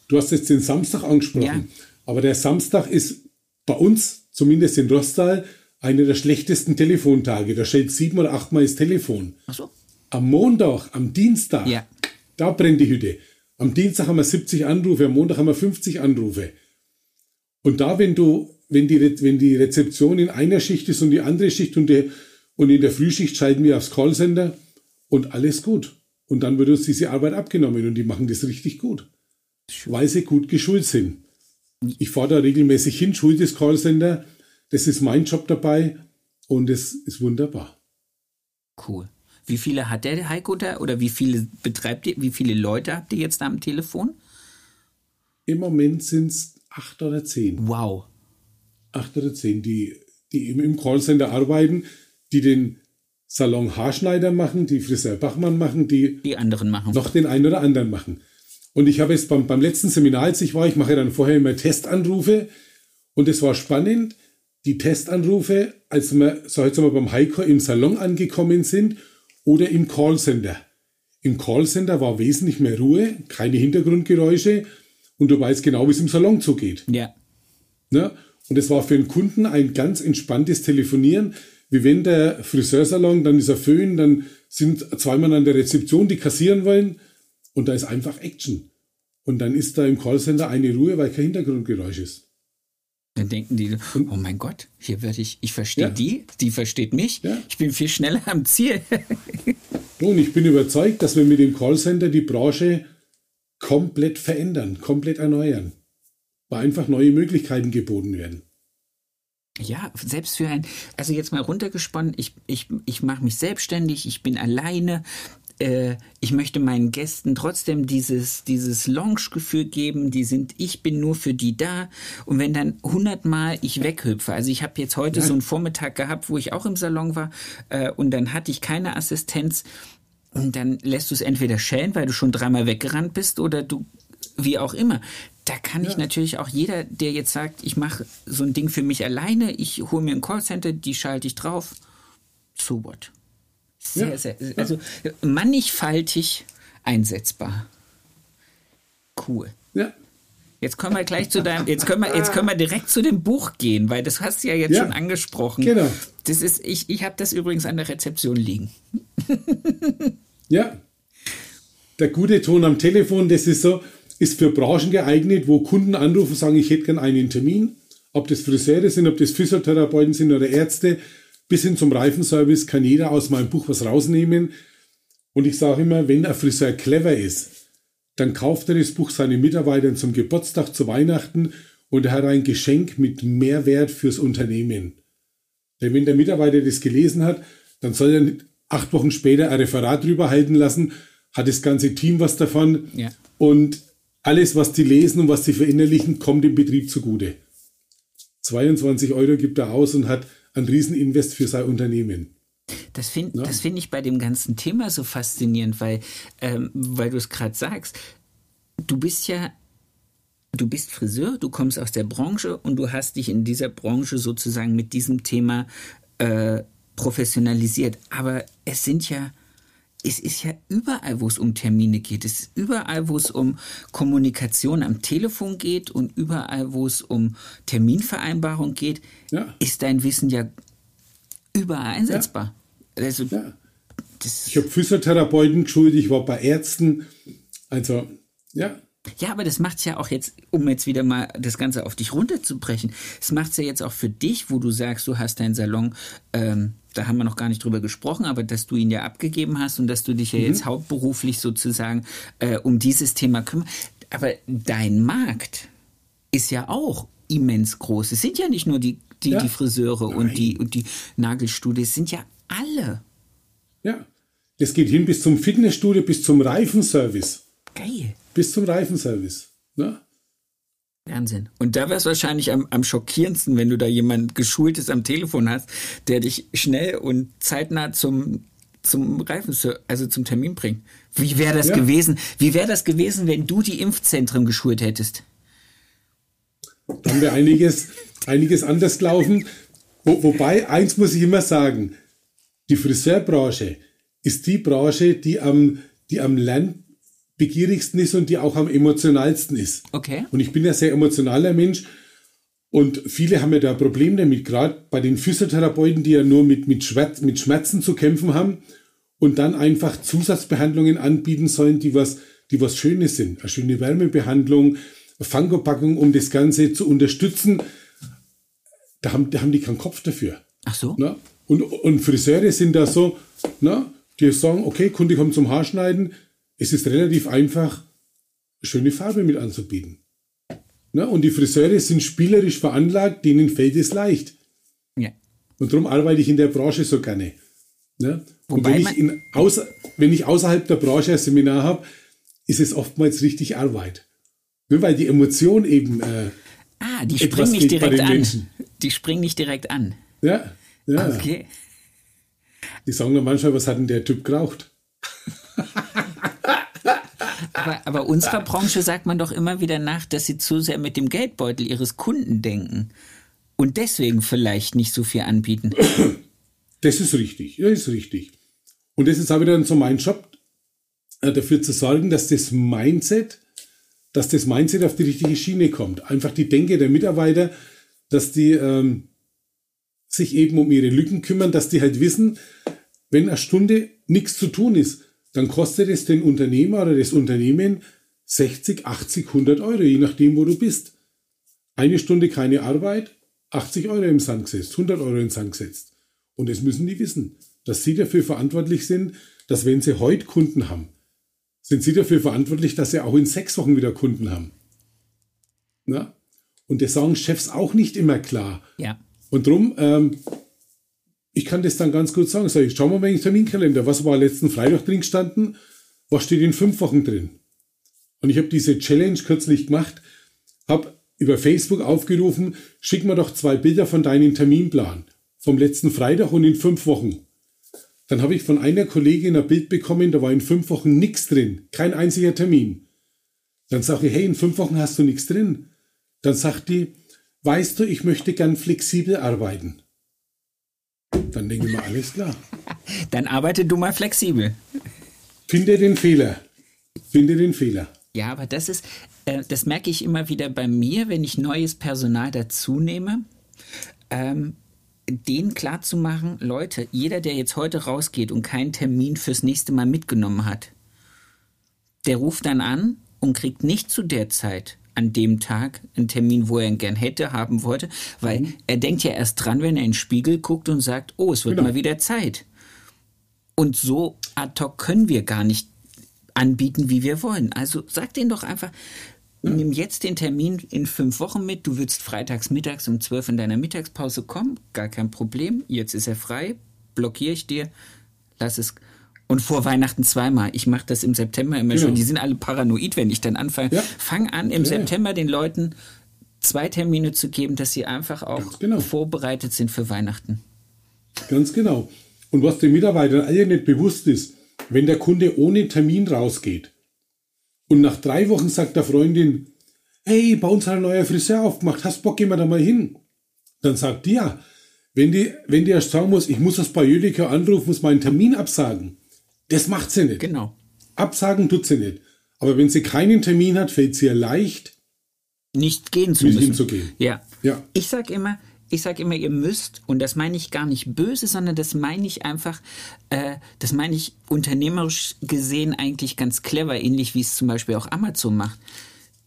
Du hast jetzt den Samstag angesprochen. Ja. Aber der Samstag ist bei uns, zumindest in Rostal, einer der schlechtesten Telefontage. Da steht sieben oder achtmal das Telefon. Ach so. Am Montag, am Dienstag, Ja. da brennt die Hütte. Am Dienstag haben wir 70 Anrufe, am Montag haben wir 50 Anrufe. Und da, wenn du, wenn die, wenn die Rezeption in einer Schicht ist und die andere Schicht und, die, und in der Frühschicht schalten wir aufs Callcenter und alles gut. Und dann wird uns diese Arbeit abgenommen und die machen das richtig gut. Weil sie gut geschult sind. Ich fahre da regelmäßig hin, schule das Callcenter. Das ist mein Job dabei und es ist wunderbar. Cool. Wie viele hat der Heiko da oder wie viele betreibt ihr, wie viele Leute habt ihr jetzt da am Telefon? Im Moment sind es acht oder zehn. Wow. Acht oder zehn, die, die im, im Callcenter arbeiten, die den Salon Haarschneider machen, die Friseur Bachmann machen, die Die anderen machen. noch den einen oder anderen machen. Und ich habe jetzt beim, beim letzten Seminar, als ich war, ich mache dann vorher immer Testanrufe und es war spannend, die Testanrufe, als wir, so jetzt mal beim Heiko im Salon angekommen sind oder im Callcenter. Im Callcenter war wesentlich mehr Ruhe, keine Hintergrundgeräusche und du weißt genau, wie es im Salon zugeht. Ja. Ne? Und es war für den Kunden ein ganz entspanntes Telefonieren, wie wenn der Friseursalon, dann ist er Föhn, dann sind zwei Mann an der Rezeption, die kassieren wollen und da ist einfach Action. Und dann ist da im Callcenter eine Ruhe, weil kein Hintergrundgeräusch ist. Dann denken die, oh mein Gott, hier werde ich, ich verstehe Ja. die, die versteht mich. Ja. Ich bin viel schneller am Ziel. Und ich bin überzeugt, dass wir mit dem Callcenter die Branche komplett verändern, komplett erneuern, weil einfach neue Möglichkeiten geboten werden. Ja, selbst für ein, also jetzt mal runtergesponnen, ich, ich, ich mache mich selbstständig, ich bin alleine, äh, ich möchte meinen Gästen trotzdem dieses, dieses Lounge-Gefühl geben, die sind, ich bin nur für die da. Und wenn dann hundertmal ich weghüpfe, also ich habe jetzt heute so einen Vormittag gehabt, wo ich auch im Salon war äh, und dann hatte ich keine Assistenz und dann lässt du es entweder schellen, weil du schon dreimal weggerannt bist oder du wie auch immer. Da kann ich natürlich auch jeder, der jetzt sagt, ich mache so ein Ding für mich alleine, ich hole mir ein Callcenter, die schalte ich drauf. So what? Sehr, Ja, sehr, also mannigfaltig einsetzbar. Cool. Ja, Jetzt können wir gleich zu deinem, jetzt können wir, jetzt können wir direkt zu dem Buch gehen, weil das hast du ja jetzt Ja, schon angesprochen. genau. Das ist, ich, ich habe das übrigens an der Rezeption liegen. Ja. Der gute Ton am Telefon, das ist so, ist für Branchen geeignet, wo Kunden anrufen und sagen, ich hätte gern einen Termin. Ob das Friseure sind, ob das Physiotherapeuten sind oder Ärzte, bis hin zum Reifenservice kann jeder aus meinem Buch was rausnehmen. Und ich sage immer, wenn ein Friseur clever ist, dann kauft er das Buch seinen Mitarbeitern zum Geburtstag, zu Weihnachten und er hat ein Geschenk mit Mehrwert fürs Unternehmen. Denn wenn der Mitarbeiter das gelesen hat, dann soll er acht Wochen später ein Referat drüber halten lassen, hat das ganze Team was davon Ja. und alles, was die lesen und was sie verinnerlichen, kommt dem Betrieb zugute. 22 Euro gibt er aus und hat einen Rieseninvest für sein Unternehmen. Das finde das find ich bei dem ganzen Thema so faszinierend, weil, ähm, weil du es gerade sagst. Du bist ja, du bist Friseur, du kommst aus der Branche und du hast dich in dieser Branche sozusagen mit diesem Thema äh, professionalisiert. Aber es sind ja, es ist ja überall, wo es um Termine geht. Es ist überall, wo es um Kommunikation am Telefon geht und überall, wo es um Terminvereinbarung geht, Ja. ist dein Wissen ja überall einsetzbar. Also, Ja. Ich habe Physiotherapeuten geschult, ich war bei Ärzten. Also, ja, ja, aber das macht's ja auch jetzt, um jetzt wieder mal das Ganze auf dich runterzubrechen, es macht's ja jetzt auch für dich, wo du sagst, du hast deinen Salon, ähm, da haben wir noch gar nicht drüber gesprochen, aber dass du ihn ja abgegeben hast und dass du dich ja jetzt hauptberuflich sozusagen äh, um dieses Thema kümmerst. Aber dein Markt ist ja auch immens groß. Es sind ja nicht nur die, die, Ja. die Friseure Nein. und die, und die Nagelstudios, es sind ja alle. Ja. Das geht hin bis zum Fitnessstudio, bis zum Reifenservice. Geil. Bis zum Reifenservice. Ne? Wahnsinn. Und da wäre es wahrscheinlich am, am schockierendsten, wenn du da jemand Geschultes am Telefon hast, der dich schnell und zeitnah zum, zum Reifen, also zum Termin bringt. Wie wäre das Ja. gewesen? Wie wäre das gewesen, wenn du die Impfzentren geschult hättest? Da haben wir einiges, einiges anders gelaufen. Wo, wobei, eins muss ich immer sagen, die Friseurbranche ist die Branche, die am, die am lernbegierigsten ist und die auch am emotionalsten ist. Okay. Und ich bin ja sehr emotionaler Mensch und viele haben ja da ein Problem damit, gerade bei den Physiotherapeuten, die ja nur mit, mit, Schmerz, mit Schmerzen zu kämpfen haben und dann einfach Zusatzbehandlungen anbieten sollen, die was, die was Schönes sind. Eine schöne Wärmebehandlung, Fangopackung, um das Ganze zu unterstützen. Da haben, da haben die keinen Kopf dafür. Ach so? Ne? Und, und Friseure sind da so, ne? die sagen, okay, Kunde kommt zum Haarschneiden. Es ist relativ einfach, schöne Farbe mit anzubieten. Ne? Und die Friseure sind spielerisch veranlagt, denen fällt es leicht. Ja. Und darum arbeite ich in der Branche so gerne. Ne? Und wenn ich, in, außer, wenn ich außerhalb der Branche ein Seminar habe, ist es oftmals richtig Arbeit. Ne? Weil die Emotion eben, äh, Ah, die springen nicht direkt an. Menschen. Die springen nicht direkt an. ja, ja. Okay. die sagen dann manchmal, was hat denn der Typ geraucht? Aber, aber unserer Branche sagt man doch immer wieder nach, dass sie zu sehr mit dem Geldbeutel ihres Kunden denken. Und deswegen vielleicht nicht so viel anbieten. Das ist richtig, ja, ist richtig. Und das ist auch wieder so mein Job, äh, dafür zu sorgen, dass das Mindset, dass das Mindset auf die richtige Schiene kommt. Einfach die Denke der Mitarbeiter, dass die ähm, sich eben um ihre Lücken kümmern, dass die halt wissen, wenn eine Stunde nichts zu tun ist, dann kostet es den Unternehmer oder das Unternehmen 60, 80, 100 Euro, je nachdem, wo du bist. Eine Stunde keine Arbeit, 80 Euro im Sand gesetzt, 100 Euro im Sand gesetzt. Und das müssen die wissen, dass sie dafür verantwortlich sind, dass wenn sie heute Kunden haben, sind sie dafür verantwortlich, dass sie auch in sechs Wochen wieder Kunden haben. Na? Und das sagen Chefs auch nicht immer klar. Ja. Und drum, ähm, ich kann das dann ganz gut sagen. Sag ich, schau mal mal in den Terminkalender. Was war letzten Freitag drin gestanden? Was steht in fünf Wochen drin? Und ich habe diese Challenge kürzlich gemacht, habe über Facebook aufgerufen, schick mir doch zwei Bilder von deinem Terminplan vom letzten Freitag und in fünf Wochen. Dann habe ich von einer Kollegin ein Bild bekommen, da war in fünf Wochen nichts drin, kein einziger Termin. Dann sage ich, hey, in fünf Wochen hast du nichts drin. Dann sagt die, weißt du, ich möchte gern flexibel arbeiten. Dann denke ich mir, alles klar. Dann arbeite du mal flexibel. Finde den Fehler. Finde den Fehler. Ja, aber das ist, äh, das merke ich immer wieder bei mir, wenn ich neues Personal dazu nehme. Ähm, denen klarzumachen, Leute, jeder, der jetzt heute rausgeht und keinen Termin fürs nächste Mal mitgenommen hat, der ruft dann an und kriegt nicht zu der Zeit an dem Tag einen Termin, wo er ihn gern hätte, haben wollte, weil Mhm. er denkt ja erst dran, wenn er in den Spiegel guckt und sagt, oh, es wird Genau. mal wieder Zeit. Und so ad hoc können wir gar nicht anbieten, wie wir wollen. Also sag denen doch einfach, nimm jetzt den Termin in fünf Wochen mit. Du willst freitags mittags um zwölf in deiner Mittagspause kommen. Gar kein Problem. Jetzt ist er frei. Blockiere ich dir. Lass es. Und vor Weihnachten zweimal. Ich mache das im September immer Genau. schon. Die sind alle paranoid, wenn ich dann anfange. Ja. Fang an, im Ja. September den Leuten zwei Termine zu geben, dass sie einfach auch genau. vorbereitet sind für Weihnachten. Ganz genau. Und was den Mitarbeitern alle nicht bewusst ist, wenn der Kunde ohne Termin rausgeht und nach drei Wochen sagt der Freundin, hey, bei uns hat ein neuer Friseur aufgemacht, hast Bock, gehen wir da mal hin? Dann sagt die ja, wenn die, wenn die erst sagen muss, ich muss das bei Jüdiker anrufen, muss meinen Termin absagen, das macht sie nicht. Genau. Absagen tut sie nicht. Aber wenn sie keinen Termin hat, fällt sie ihr leicht, Nicht gehen zu müssen. zu gehen. Ja. Ja. Ich sag immer, ich sag immer, ihr müsst, und das meine ich gar nicht böse, sondern das meine ich einfach, äh, das meine ich unternehmerisch gesehen eigentlich ganz clever, ähnlich wie es zum Beispiel auch Amazon macht.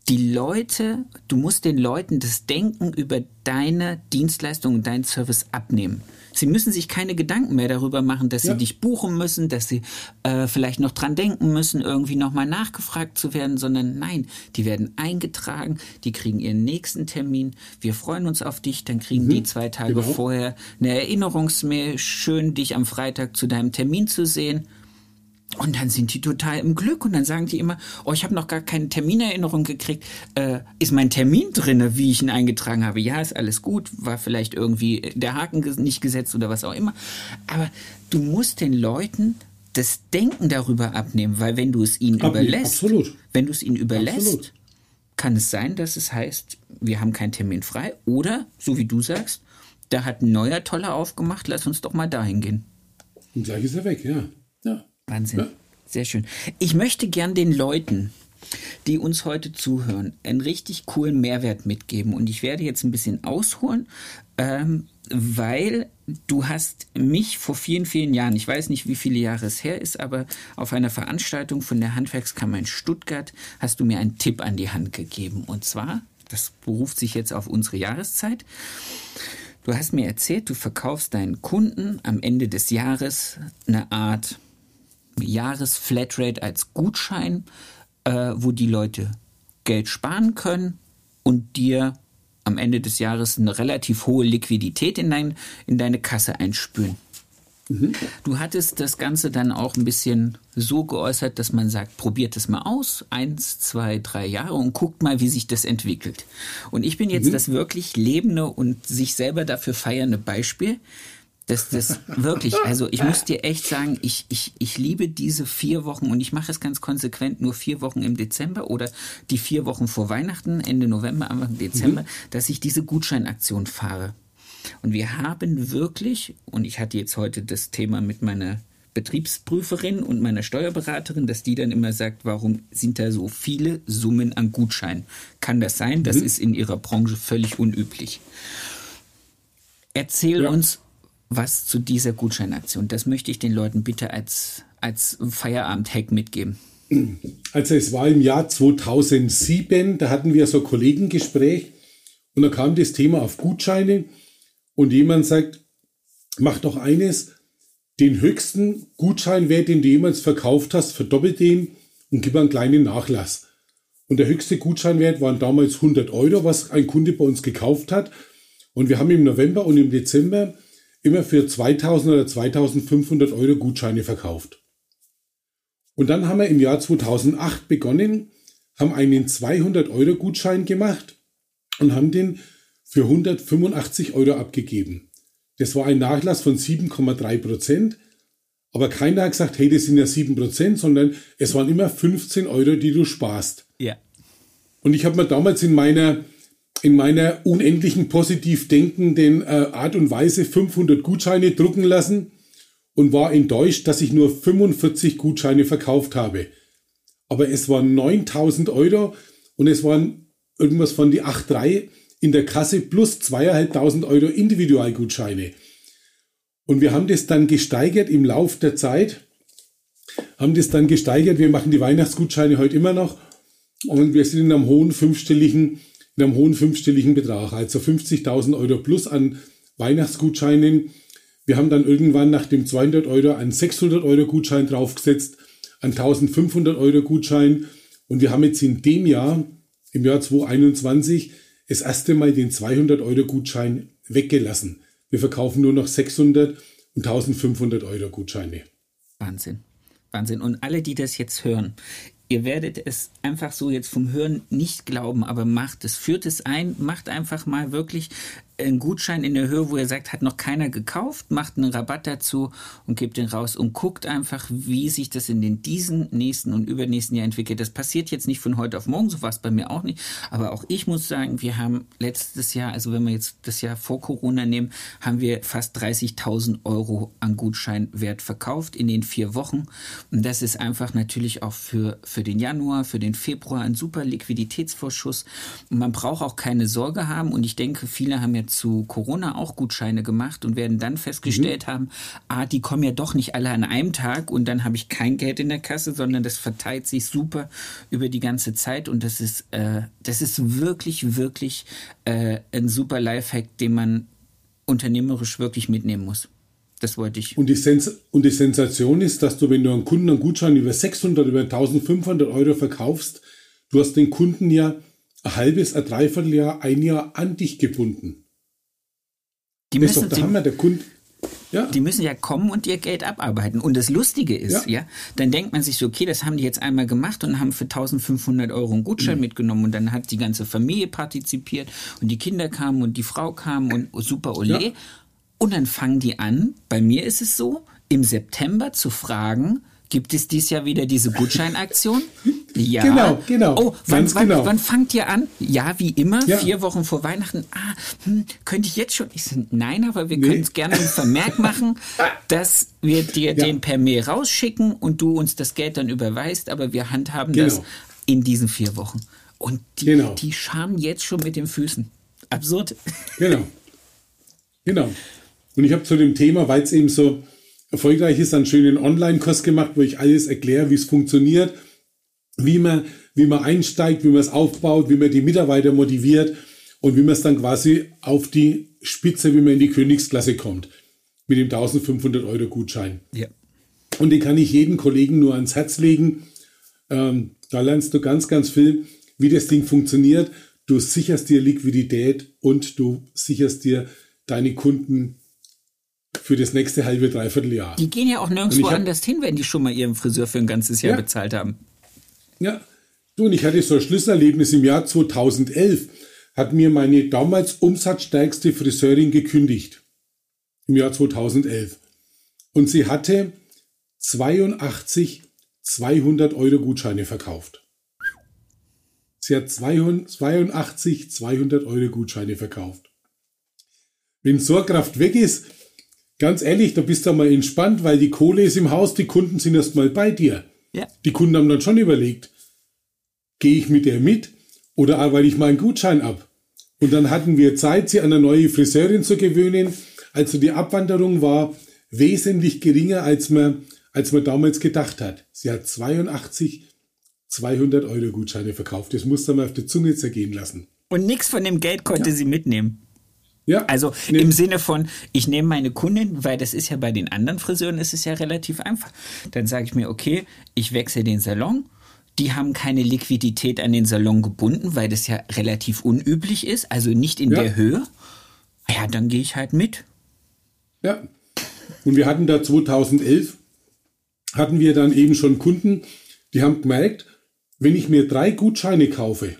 Die Leute, du musst den Leuten das Denken über deine Dienstleistung und deinen Service abnehmen. Sie müssen sich keine Gedanken mehr darüber machen, dass Ja. sie dich buchen müssen, dass sie äh, vielleicht noch dran denken müssen, irgendwie nochmal nachgefragt zu werden, sondern nein, die werden eingetragen, die kriegen ihren nächsten Termin. Wir freuen uns auf dich, dann kriegen die zwei Tage genau. vorher eine Erinnerungsmail, schön dich am Freitag zu deinem Termin zu sehen. Und dann sind die total im Glück und dann sagen die immer, oh, ich habe noch gar keine Terminerinnerung gekriegt. Äh, ist mein Termin drinne, wie ich ihn eingetragen habe? Ja, ist alles gut, war vielleicht irgendwie der Haken nicht gesetzt oder was auch immer. Aber du musst den Leuten das Denken darüber abnehmen, weil wenn du es ihnen Abnehmen, überlässt, absolut. wenn du es ihnen überlässt, Absolut. kann es sein, dass es heißt, wir haben keinen Termin frei oder, so wie du sagst, da hat ein neuer Toller aufgemacht, lass uns doch mal dahin gehen. Und gleich ist er weg, ja. Wahnsinn. Ja. Sehr schön. Ich möchte gern den Leuten, die uns heute zuhören, einen richtig coolen Mehrwert mitgeben. Und ich werde jetzt ein bisschen ausholen, ähm, weil du hast mich vor vielen, vielen Jahren, ich weiß nicht, wie viele Jahre es her ist, aber auf einer Veranstaltung von der Handwerkskammer in Stuttgart hast du mir einen Tipp an die Hand gegeben. Und zwar, das beruft sich jetzt auf unsere Jahreszeit, Du hast mir erzählt, du verkaufst deinen Kunden am Ende des Jahres eine Art Jahresflatrate als Gutschein, äh, wo die Leute Geld sparen können und dir am Ende des Jahres eine relativ hohe Liquidität in, dein, in deine Kasse einspülen. Du hattest das Ganze dann auch ein bisschen so geäußert, dass man sagt, probiert es mal aus, eins, zwei, drei Jahre und guckt mal, wie sich das entwickelt. Und ich bin jetzt das wirklich lebende und sich selber dafür feiernde Beispiel, dass das wirklich, also ich muss dir echt sagen, ich, ich, ich liebe diese vier Wochen und ich mache es ganz konsequent nur vier Wochen im Dezember oder die vier Wochen vor Weihnachten, Ende November, Anfang Dezember, dass ich diese Gutscheinaktion fahre. Und wir haben wirklich, und ich hatte jetzt heute das Thema mit meiner Betriebsprüferin und meiner Steuerberaterin, dass die dann immer sagt, warum sind da so viele Summen an Gutscheinen? Kann das sein? Das ist in ihrer Branche völlig unüblich. Erzähl Ja. uns was zu dieser Gutscheinaktion. Das möchte ich den Leuten bitte als, als Feierabend-Hack mitgeben. Also es war im Jahr 2007, da hatten wir so ein Kollegengespräch und da kam das Thema auf Gutscheine und jemand sagt, mach doch eines, den höchsten Gutscheinwert, den du jemals verkauft hast, verdoppelt den und gib einen kleinen Nachlass. Und der höchste Gutscheinwert waren damals 100 Euro, was ein Kunde bei uns gekauft hat. Und wir haben im November und im Dezember immer für 2000 oder 2500 Euro Gutscheine verkauft. Und dann haben wir im Jahr 2008 begonnen, haben einen 200-Euro-Gutschein gemacht und haben den für 185 Euro abgegeben. Das war ein Nachlass von 7,3 Prozent. Aber keiner hat gesagt, hey, das sind ja 7 Prozent, sondern es waren immer 15 Euro, die du sparst. Ja. Und ich habe mir damals in meiner, in meiner unendlichen positiv denkenden äh, Art und Weise 500 Gutscheine drucken lassen und war enttäuscht, dass ich nur 45 Gutscheine verkauft habe. Aber es waren 9000 Euro und es waren irgendwas von die 8,3 in der Kasse plus 2.500 Euro Individualgutscheine. Und wir haben das dann gesteigert im Lauf der Zeit, haben das dann gesteigert. Wir machen die Weihnachtsgutscheine heute immer noch und wir sind in einem hohen fünfstelligen, in einem hohen fünfstelligen Betrag, also 50.000 Euro plus an Weihnachtsgutscheinen. Wir haben dann irgendwann nach dem 200 Euro einen 600 Euro Gutschein draufgesetzt, einen 1500 Euro Gutschein und wir haben jetzt in dem Jahr, im Jahr 2021, das erste Mal den 200 Euro Gutschein weggelassen. Wir verkaufen nur noch 600 und 1500 Euro Gutscheine. Wahnsinn. Wahnsinn. Und alle, die das jetzt hören, ihr werdet es einfach so jetzt vom Hören nicht glauben, aber macht es. Führt es ein, macht einfach mal wirklich einen Gutschein in der Höhe, wo ihr sagt, hat noch keiner gekauft, macht einen Rabatt dazu und gebt den raus und guckt einfach, wie sich das in den diesen nächsten und übernächsten Jahr entwickelt. Das passiert jetzt nicht von heute auf morgen, so war es bei mir auch nicht. Aber auch ich muss sagen, wir haben letztes Jahr, also wenn wir jetzt das Jahr vor Corona nehmen, haben wir fast 30.000 Euro an Gutscheinwert verkauft in den vier Wochen. Und das ist einfach natürlich auch für, für den Januar, für den Februar ein super Liquiditätsvorschuss. Und man braucht auch keine Sorge haben. Und ich denke, viele haben ja zu Corona auch Gutscheine gemacht und werden dann festgestellt haben, ah, die kommen ja doch nicht alle an einem Tag und dann habe ich kein Geld in der Kasse, sondern das verteilt sich super über die ganze Zeit und das ist, äh, das ist wirklich, wirklich äh, ein super Lifehack, den man unternehmerisch wirklich mitnehmen muss. Das wollte ich. Und die, Sens und die Sensation ist, dass du, wenn du einen Kunden einen Gutschein über 600, über 1500 Euro verkaufst, du hast den Kunden ja ein halbes, ein Dreivierteljahr, ein Jahr an dich gebunden. Die Das ist müssen, doch der die, Hammer. Der Kunde, ja, die müssen ja kommen und ihr Geld abarbeiten. Und das Lustige ist, ja, Ja. dann denkt man sich so, okay, das haben die jetzt einmal gemacht und haben für 1500 Euro einen Gutschein Mhm. mitgenommen und dann hat die ganze Familie partizipiert und die Kinder kamen und die Frau kam und oh, super ole. Ja. Und dann fangen die an, bei mir ist es so, im September zu fragen, gibt es dies Jahr wieder diese Gutscheinaktion? Ja. Genau, genau, Oh, wann, ganz wann, genau. wann fangt ihr an? Ja, wie immer, Ja. vier Wochen vor Weihnachten. Ah, hm, könnte ich jetzt schon? Ich so, nein, aber wir Nee. können es gerne einen Vermerk machen, dass wir dir Ja. den per Mail rausschicken und du uns das Geld dann überweist, aber wir handhaben Genau. das in diesen vier Wochen. Und die, Genau. die schamen jetzt schon mit den Füßen. Absurd. Genau. Genau. Und ich habe zu dem Thema, weil es eben so erfolgreich ist, einen schönen Online-Kurs gemacht, wo ich alles erkläre, wie es funktioniert, wie man, wie man einsteigt, wie man es aufbaut, wie man die Mitarbeiter motiviert und wie man es dann quasi auf die Spitze, wie man in die Königsklasse kommt. Mit dem 1500 Euro Gutschein. Ja. Und den kann ich jedem Kollegen nur ans Herz legen. Ähm, da lernst du ganz, ganz viel, wie das Ding funktioniert. Du sicherst dir Liquidität und du sicherst dir deine Kunden für das nächste halbe, dreiviertel Jahr. Die gehen ja auch nirgendwo hab- anders hin, wenn die schon mal ihren Friseur für ein ganzes Jahr Ja. bezahlt haben. Ja, du und ich hatte so ein Schlüsselerlebnis im Jahr 2011. Hat mir meine damals umsatzstärkste Friseurin gekündigt. Im Jahr 2011. Und sie hatte 82 200 Euro Gutscheine verkauft. Sie hat 82 200 Euro Gutscheine verkauft. Wenn Sorgkraft weg ist, ganz ehrlich, da bist du mal entspannt, weil die Kohle ist im Haus, die Kunden sind erst mal bei dir. Ja. Die Kunden haben dann schon überlegt, gehe ich mit der mit oder arbeite ich meinen Gutschein ab? Und dann hatten wir Zeit, sie an eine neue Friseurin zu gewöhnen. Also die Abwanderung war wesentlich geringer, als man, als man damals gedacht hat. Sie hat 82 200 Euro Gutscheine verkauft. Das musste man auf der Zunge zergehen lassen. Und nichts von dem Geld konnte sie mitnehmen. Ja, Also Nee. im Sinne von, ich nehme meine Kundin, weil das ist ja bei den anderen Friseuren, ist es ja relativ einfach. Dann sage ich mir, okay, ich wechsle den Salon. Die haben keine Liquidität an den Salon gebunden, weil das ja relativ unüblich ist, also nicht in Ja. der Höhe. Ja, dann gehe ich halt mit. Ja. Und wir hatten da 2011, hatten wir dann eben schon Kunden, die haben gemerkt, wenn ich mir drei Gutscheine kaufe,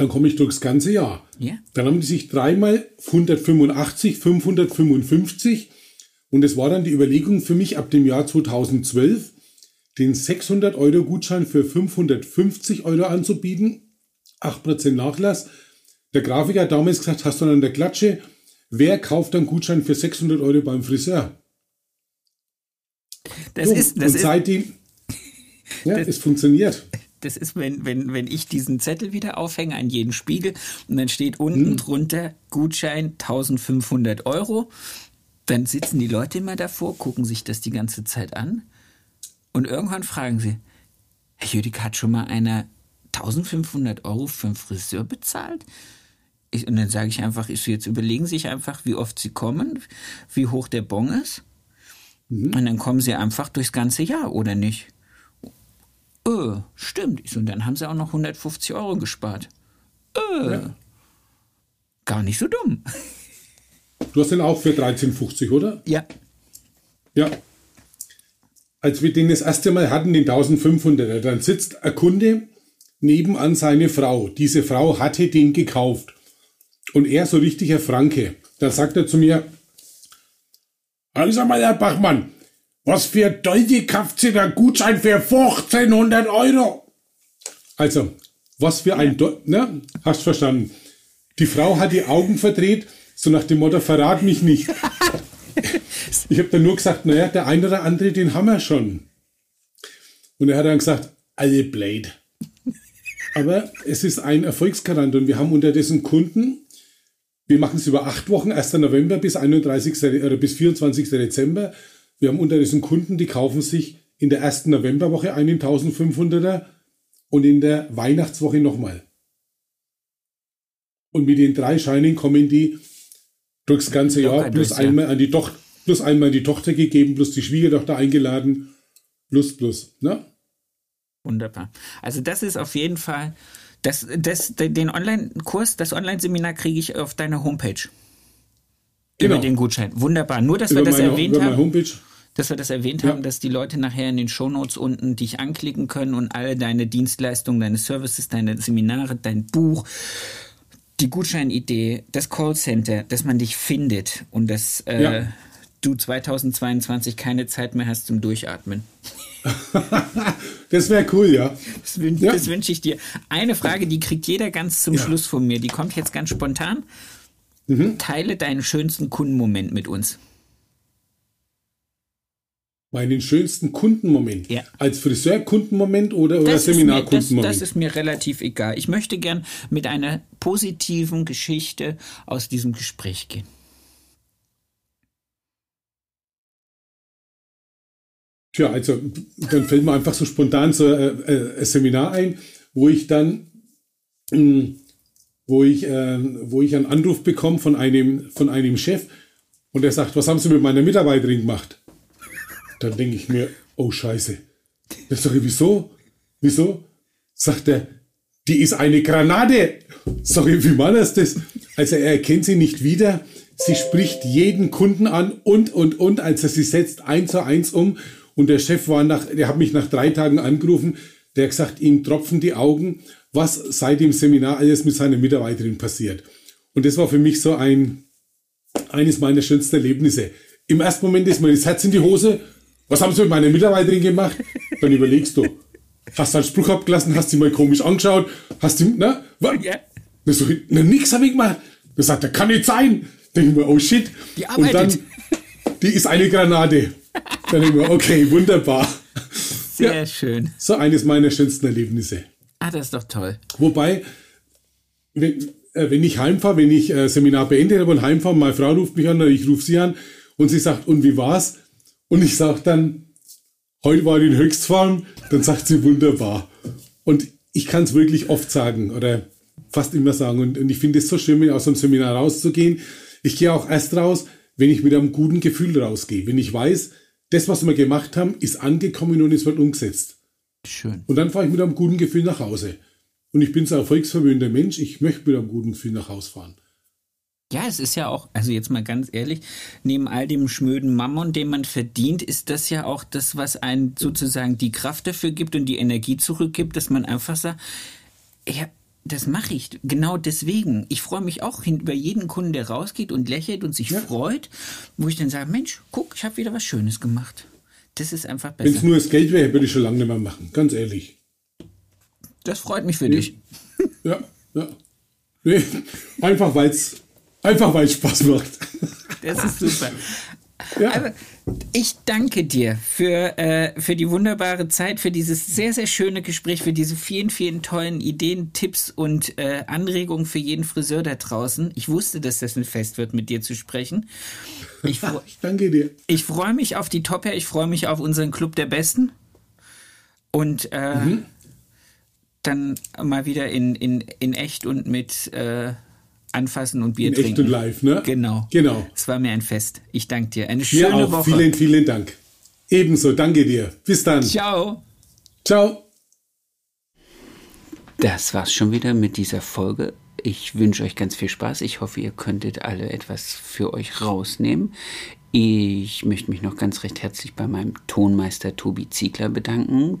dann komme ich durchs ganze Jahr. Ja. Dann haben die sich dreimal 185, 555 und es war dann die Überlegung für mich ab dem Jahr 2012, den 600 Euro Gutschein für 550 Euro anzubieten, 8% Nachlass. Der Grafiker hat damals gesagt, hast du dann an der Klatsche, wer kauft einen Gutschein für 600 Euro beim Friseur? Das So, ist, das und ist, seitdem, ja, das- es funktioniert. Das ist wenn, wenn, wenn ich diesen Zettel wieder aufhänge an jeden Spiegel und dann steht unten drunter Gutschein 1500 Euro. Dann sitzen die Leute immer davor, gucken sich das die ganze Zeit an und irgendwann fragen sie, Herr Jüdik, hat schon mal einer 1500 Euro für einen Friseur bezahlt? Ich, und dann sage ich einfach, ich jetzt überlegen Sie sich einfach, wie oft Sie kommen, wie hoch der Bon ist. Und dann kommen Sie einfach durchs ganze Jahr, oder nicht? Äh, stimmt. Ich so, und dann haben sie auch noch 150 Euro gespart. Äh, Ja. gar nicht so dumm. Du hast den auch für 13,50, oder? Ja. Ja. Als wir den das erste Mal hatten, den 1500er, dann sitzt ein Kunde nebenan seine Frau. Diese Frau hatte den gekauft. Und er so richtiger Franke. Dann sagt er zu mir, "Ah, sag mal, Herr Bachmann, was für Deutsche kauft Sie da Gutschein für 1500 Euro? Also, was für ein, Deu ne? Hast verstanden. Die Frau hat die Augen verdreht, so nach dem Motto, verrat mich nicht. Ich habe dann nur gesagt, naja, der eine oder andere, den haben wir schon. Und er hat dann gesagt, alle Blade. Aber es ist ein Erfolgsgarant und wir haben unterdessen Kunden, wir machen es über acht Wochen, 1. November bis 31. oder bis 24. Dezember. Wir haben unterdessen Kunden, die kaufen sich in der ersten Novemberwoche einen 1500er und in der Weihnachtswoche nochmal. Und mit den drei Scheinen kommen die Durchs ganze Jahr, plus durchs Jahr. einmal an die Tochter, plus einmal die Tochter gegeben, plus die Schwiegertochter eingeladen, plus, plus, ne? Wunderbar. Also das ist auf jeden Fall, das, das, den Online-Kurs, das Online-Seminar kriege ich auf deiner Homepage. Genau. Über den Gutschein. Wunderbar. Nur, dass wir Über das meine, erwähnt über meine haben. Homepage. Dass wir das erwähnt Ja. haben, dass die Leute nachher in den Shownotes unten dich anklicken können und alle deine Dienstleistungen, deine Services, deine Seminare, dein Buch, die Gutscheinidee, das Callcenter, dass man dich findet und dass äh, Ja. du 2022 keine Zeit mehr hast zum Durchatmen. Das wäre cool, ja. Das, wün Ja. das wünsche ich dir. Eine Frage, die kriegt jeder ganz zum. Schluss von mir. Die kommt jetzt ganz spontan. Mhm. Teile deinen schönsten Kundenmoment mit uns. Meinen schönsten Kundenmoment. Ja. Als Friseur-Kundenmoment oder, oder mir, das, Seminar-Kundenmoment. das ist mir relativ egal. Ich möchte gern mit einer positiven Geschichte aus diesem Gespräch gehen. Tja, also dann fällt mir einfach so spontan so äh, äh, ein Seminar ein, wo ich dann, mh, wo ich, äh, wo ich einen Anruf bekomme von einem, von einem Chef und der sagt, was haben Sie mit meiner Mitarbeiterin gemacht? Dann denke ich mir, oh Scheiße. Das sage ich, wieso? Wieso? Sagt er, die ist eine Granate. Ich, wie war das das? Also er erkennt sie nicht wieder. Sie spricht jeden Kunden an und, und, und. Also sie setzt eins zu eins um. Und der Chef war nach, der hat mich nach drei Tagen angerufen. Der hat gesagt, ihm tropfen die Augen, was seit dem Seminar alles mit seiner Mitarbeiterin passiert. Und das war für mich so ein, eines meiner schönsten Erlebnisse. Im ersten Moment ist mir das Herz in die Hose. Was haben sie mit meiner Mitarbeiterin gemacht? Dann überlegst du. Hast du einen Spruch abgelassen, hast sie mal komisch angeschaut, hast du, ne? Was? Ja. Das so, na, nix habe ich gemacht. Da sagt er, kann nicht sein. Denke ich mir, oh shit. Die Und dann, arbeitet. die ist eine Granate. Dann denke ich mir, okay, wunderbar. Sehr Ja. schön. So eines meiner schönsten Erlebnisse. Ah, das ist doch toll. Wobei, wenn, äh, wenn ich heimfahre, wenn ich äh, Seminar beendet habe und heimfahre, meine Frau ruft mich an oder ich rufe sie an und sie sagt, und wie war's? Und ich sage dann, heute war in Höchstform, dann sagt sie wunderbar. Und ich kann es wirklich oft sagen oder fast immer sagen. Und, und ich finde es so schön, aus einem Seminar rauszugehen. Ich gehe auch erst raus, wenn ich mit einem guten Gefühl rausgehe. Wenn ich weiß, das, was wir gemacht haben, ist angekommen und es wird umgesetzt. Schön. Und dann fahre ich mit einem guten Gefühl nach Hause. Und ich bin so ein erfolgsverwöhnter Mensch, ich möchte mit einem guten Gefühl nach Hause fahren. Ja, es ist ja auch, also jetzt mal ganz ehrlich, neben all dem schmöden Mammon, den man verdient, ist das ja auch das, was einen sozusagen die Kraft dafür gibt und die Energie zurückgibt, dass man einfach sagt, ja, das mache ich genau deswegen. Ich freue mich auch über jeden Kunden, der rausgeht und lächelt und sich Ja. freut, wo ich dann sage, Mensch, guck, ich habe wieder was Schönes gemacht. Das ist einfach Wenn es besser. nur das Geld wäre, würde ich schon lange nicht mehr machen, ganz ehrlich. Das freut mich für dich. Ja, ja. Nee, einfach weil es einfach weil's Spaß macht. Das ist super. Ja. Also, ich danke dir für, äh, für die wunderbare Zeit, für dieses sehr, sehr schöne Gespräch, für diese vielen, vielen tollen Ideen, Tipps und äh, Anregungen für jeden Friseur da draußen. Ich wusste, dass das ein Fest wird, mit dir zu sprechen. Ich, Ich danke dir. ich freue mich auf die Top Hair, ich freue mich auf unseren Club der Besten. Und äh, Mhm. dann mal wieder in, in, in echt und mit äh, Anfassen und Bier In trinken. echt und live, ne? Genau. Genau. Es war mir ein Fest. Ich danke dir. Eine Mir schöne auch. Woche. Vielen, vielen Dank. Ebenso, danke dir. Bis dann. Ciao. Ciao. Das war's schon wieder mit dieser Folge. Ich wünsche euch ganz viel Spaß. Ich hoffe, ihr könntet alle etwas für euch rausnehmen. Ich möchte mich noch ganz recht herzlich bei meinem Tonmeister Tobi Ziegler bedanken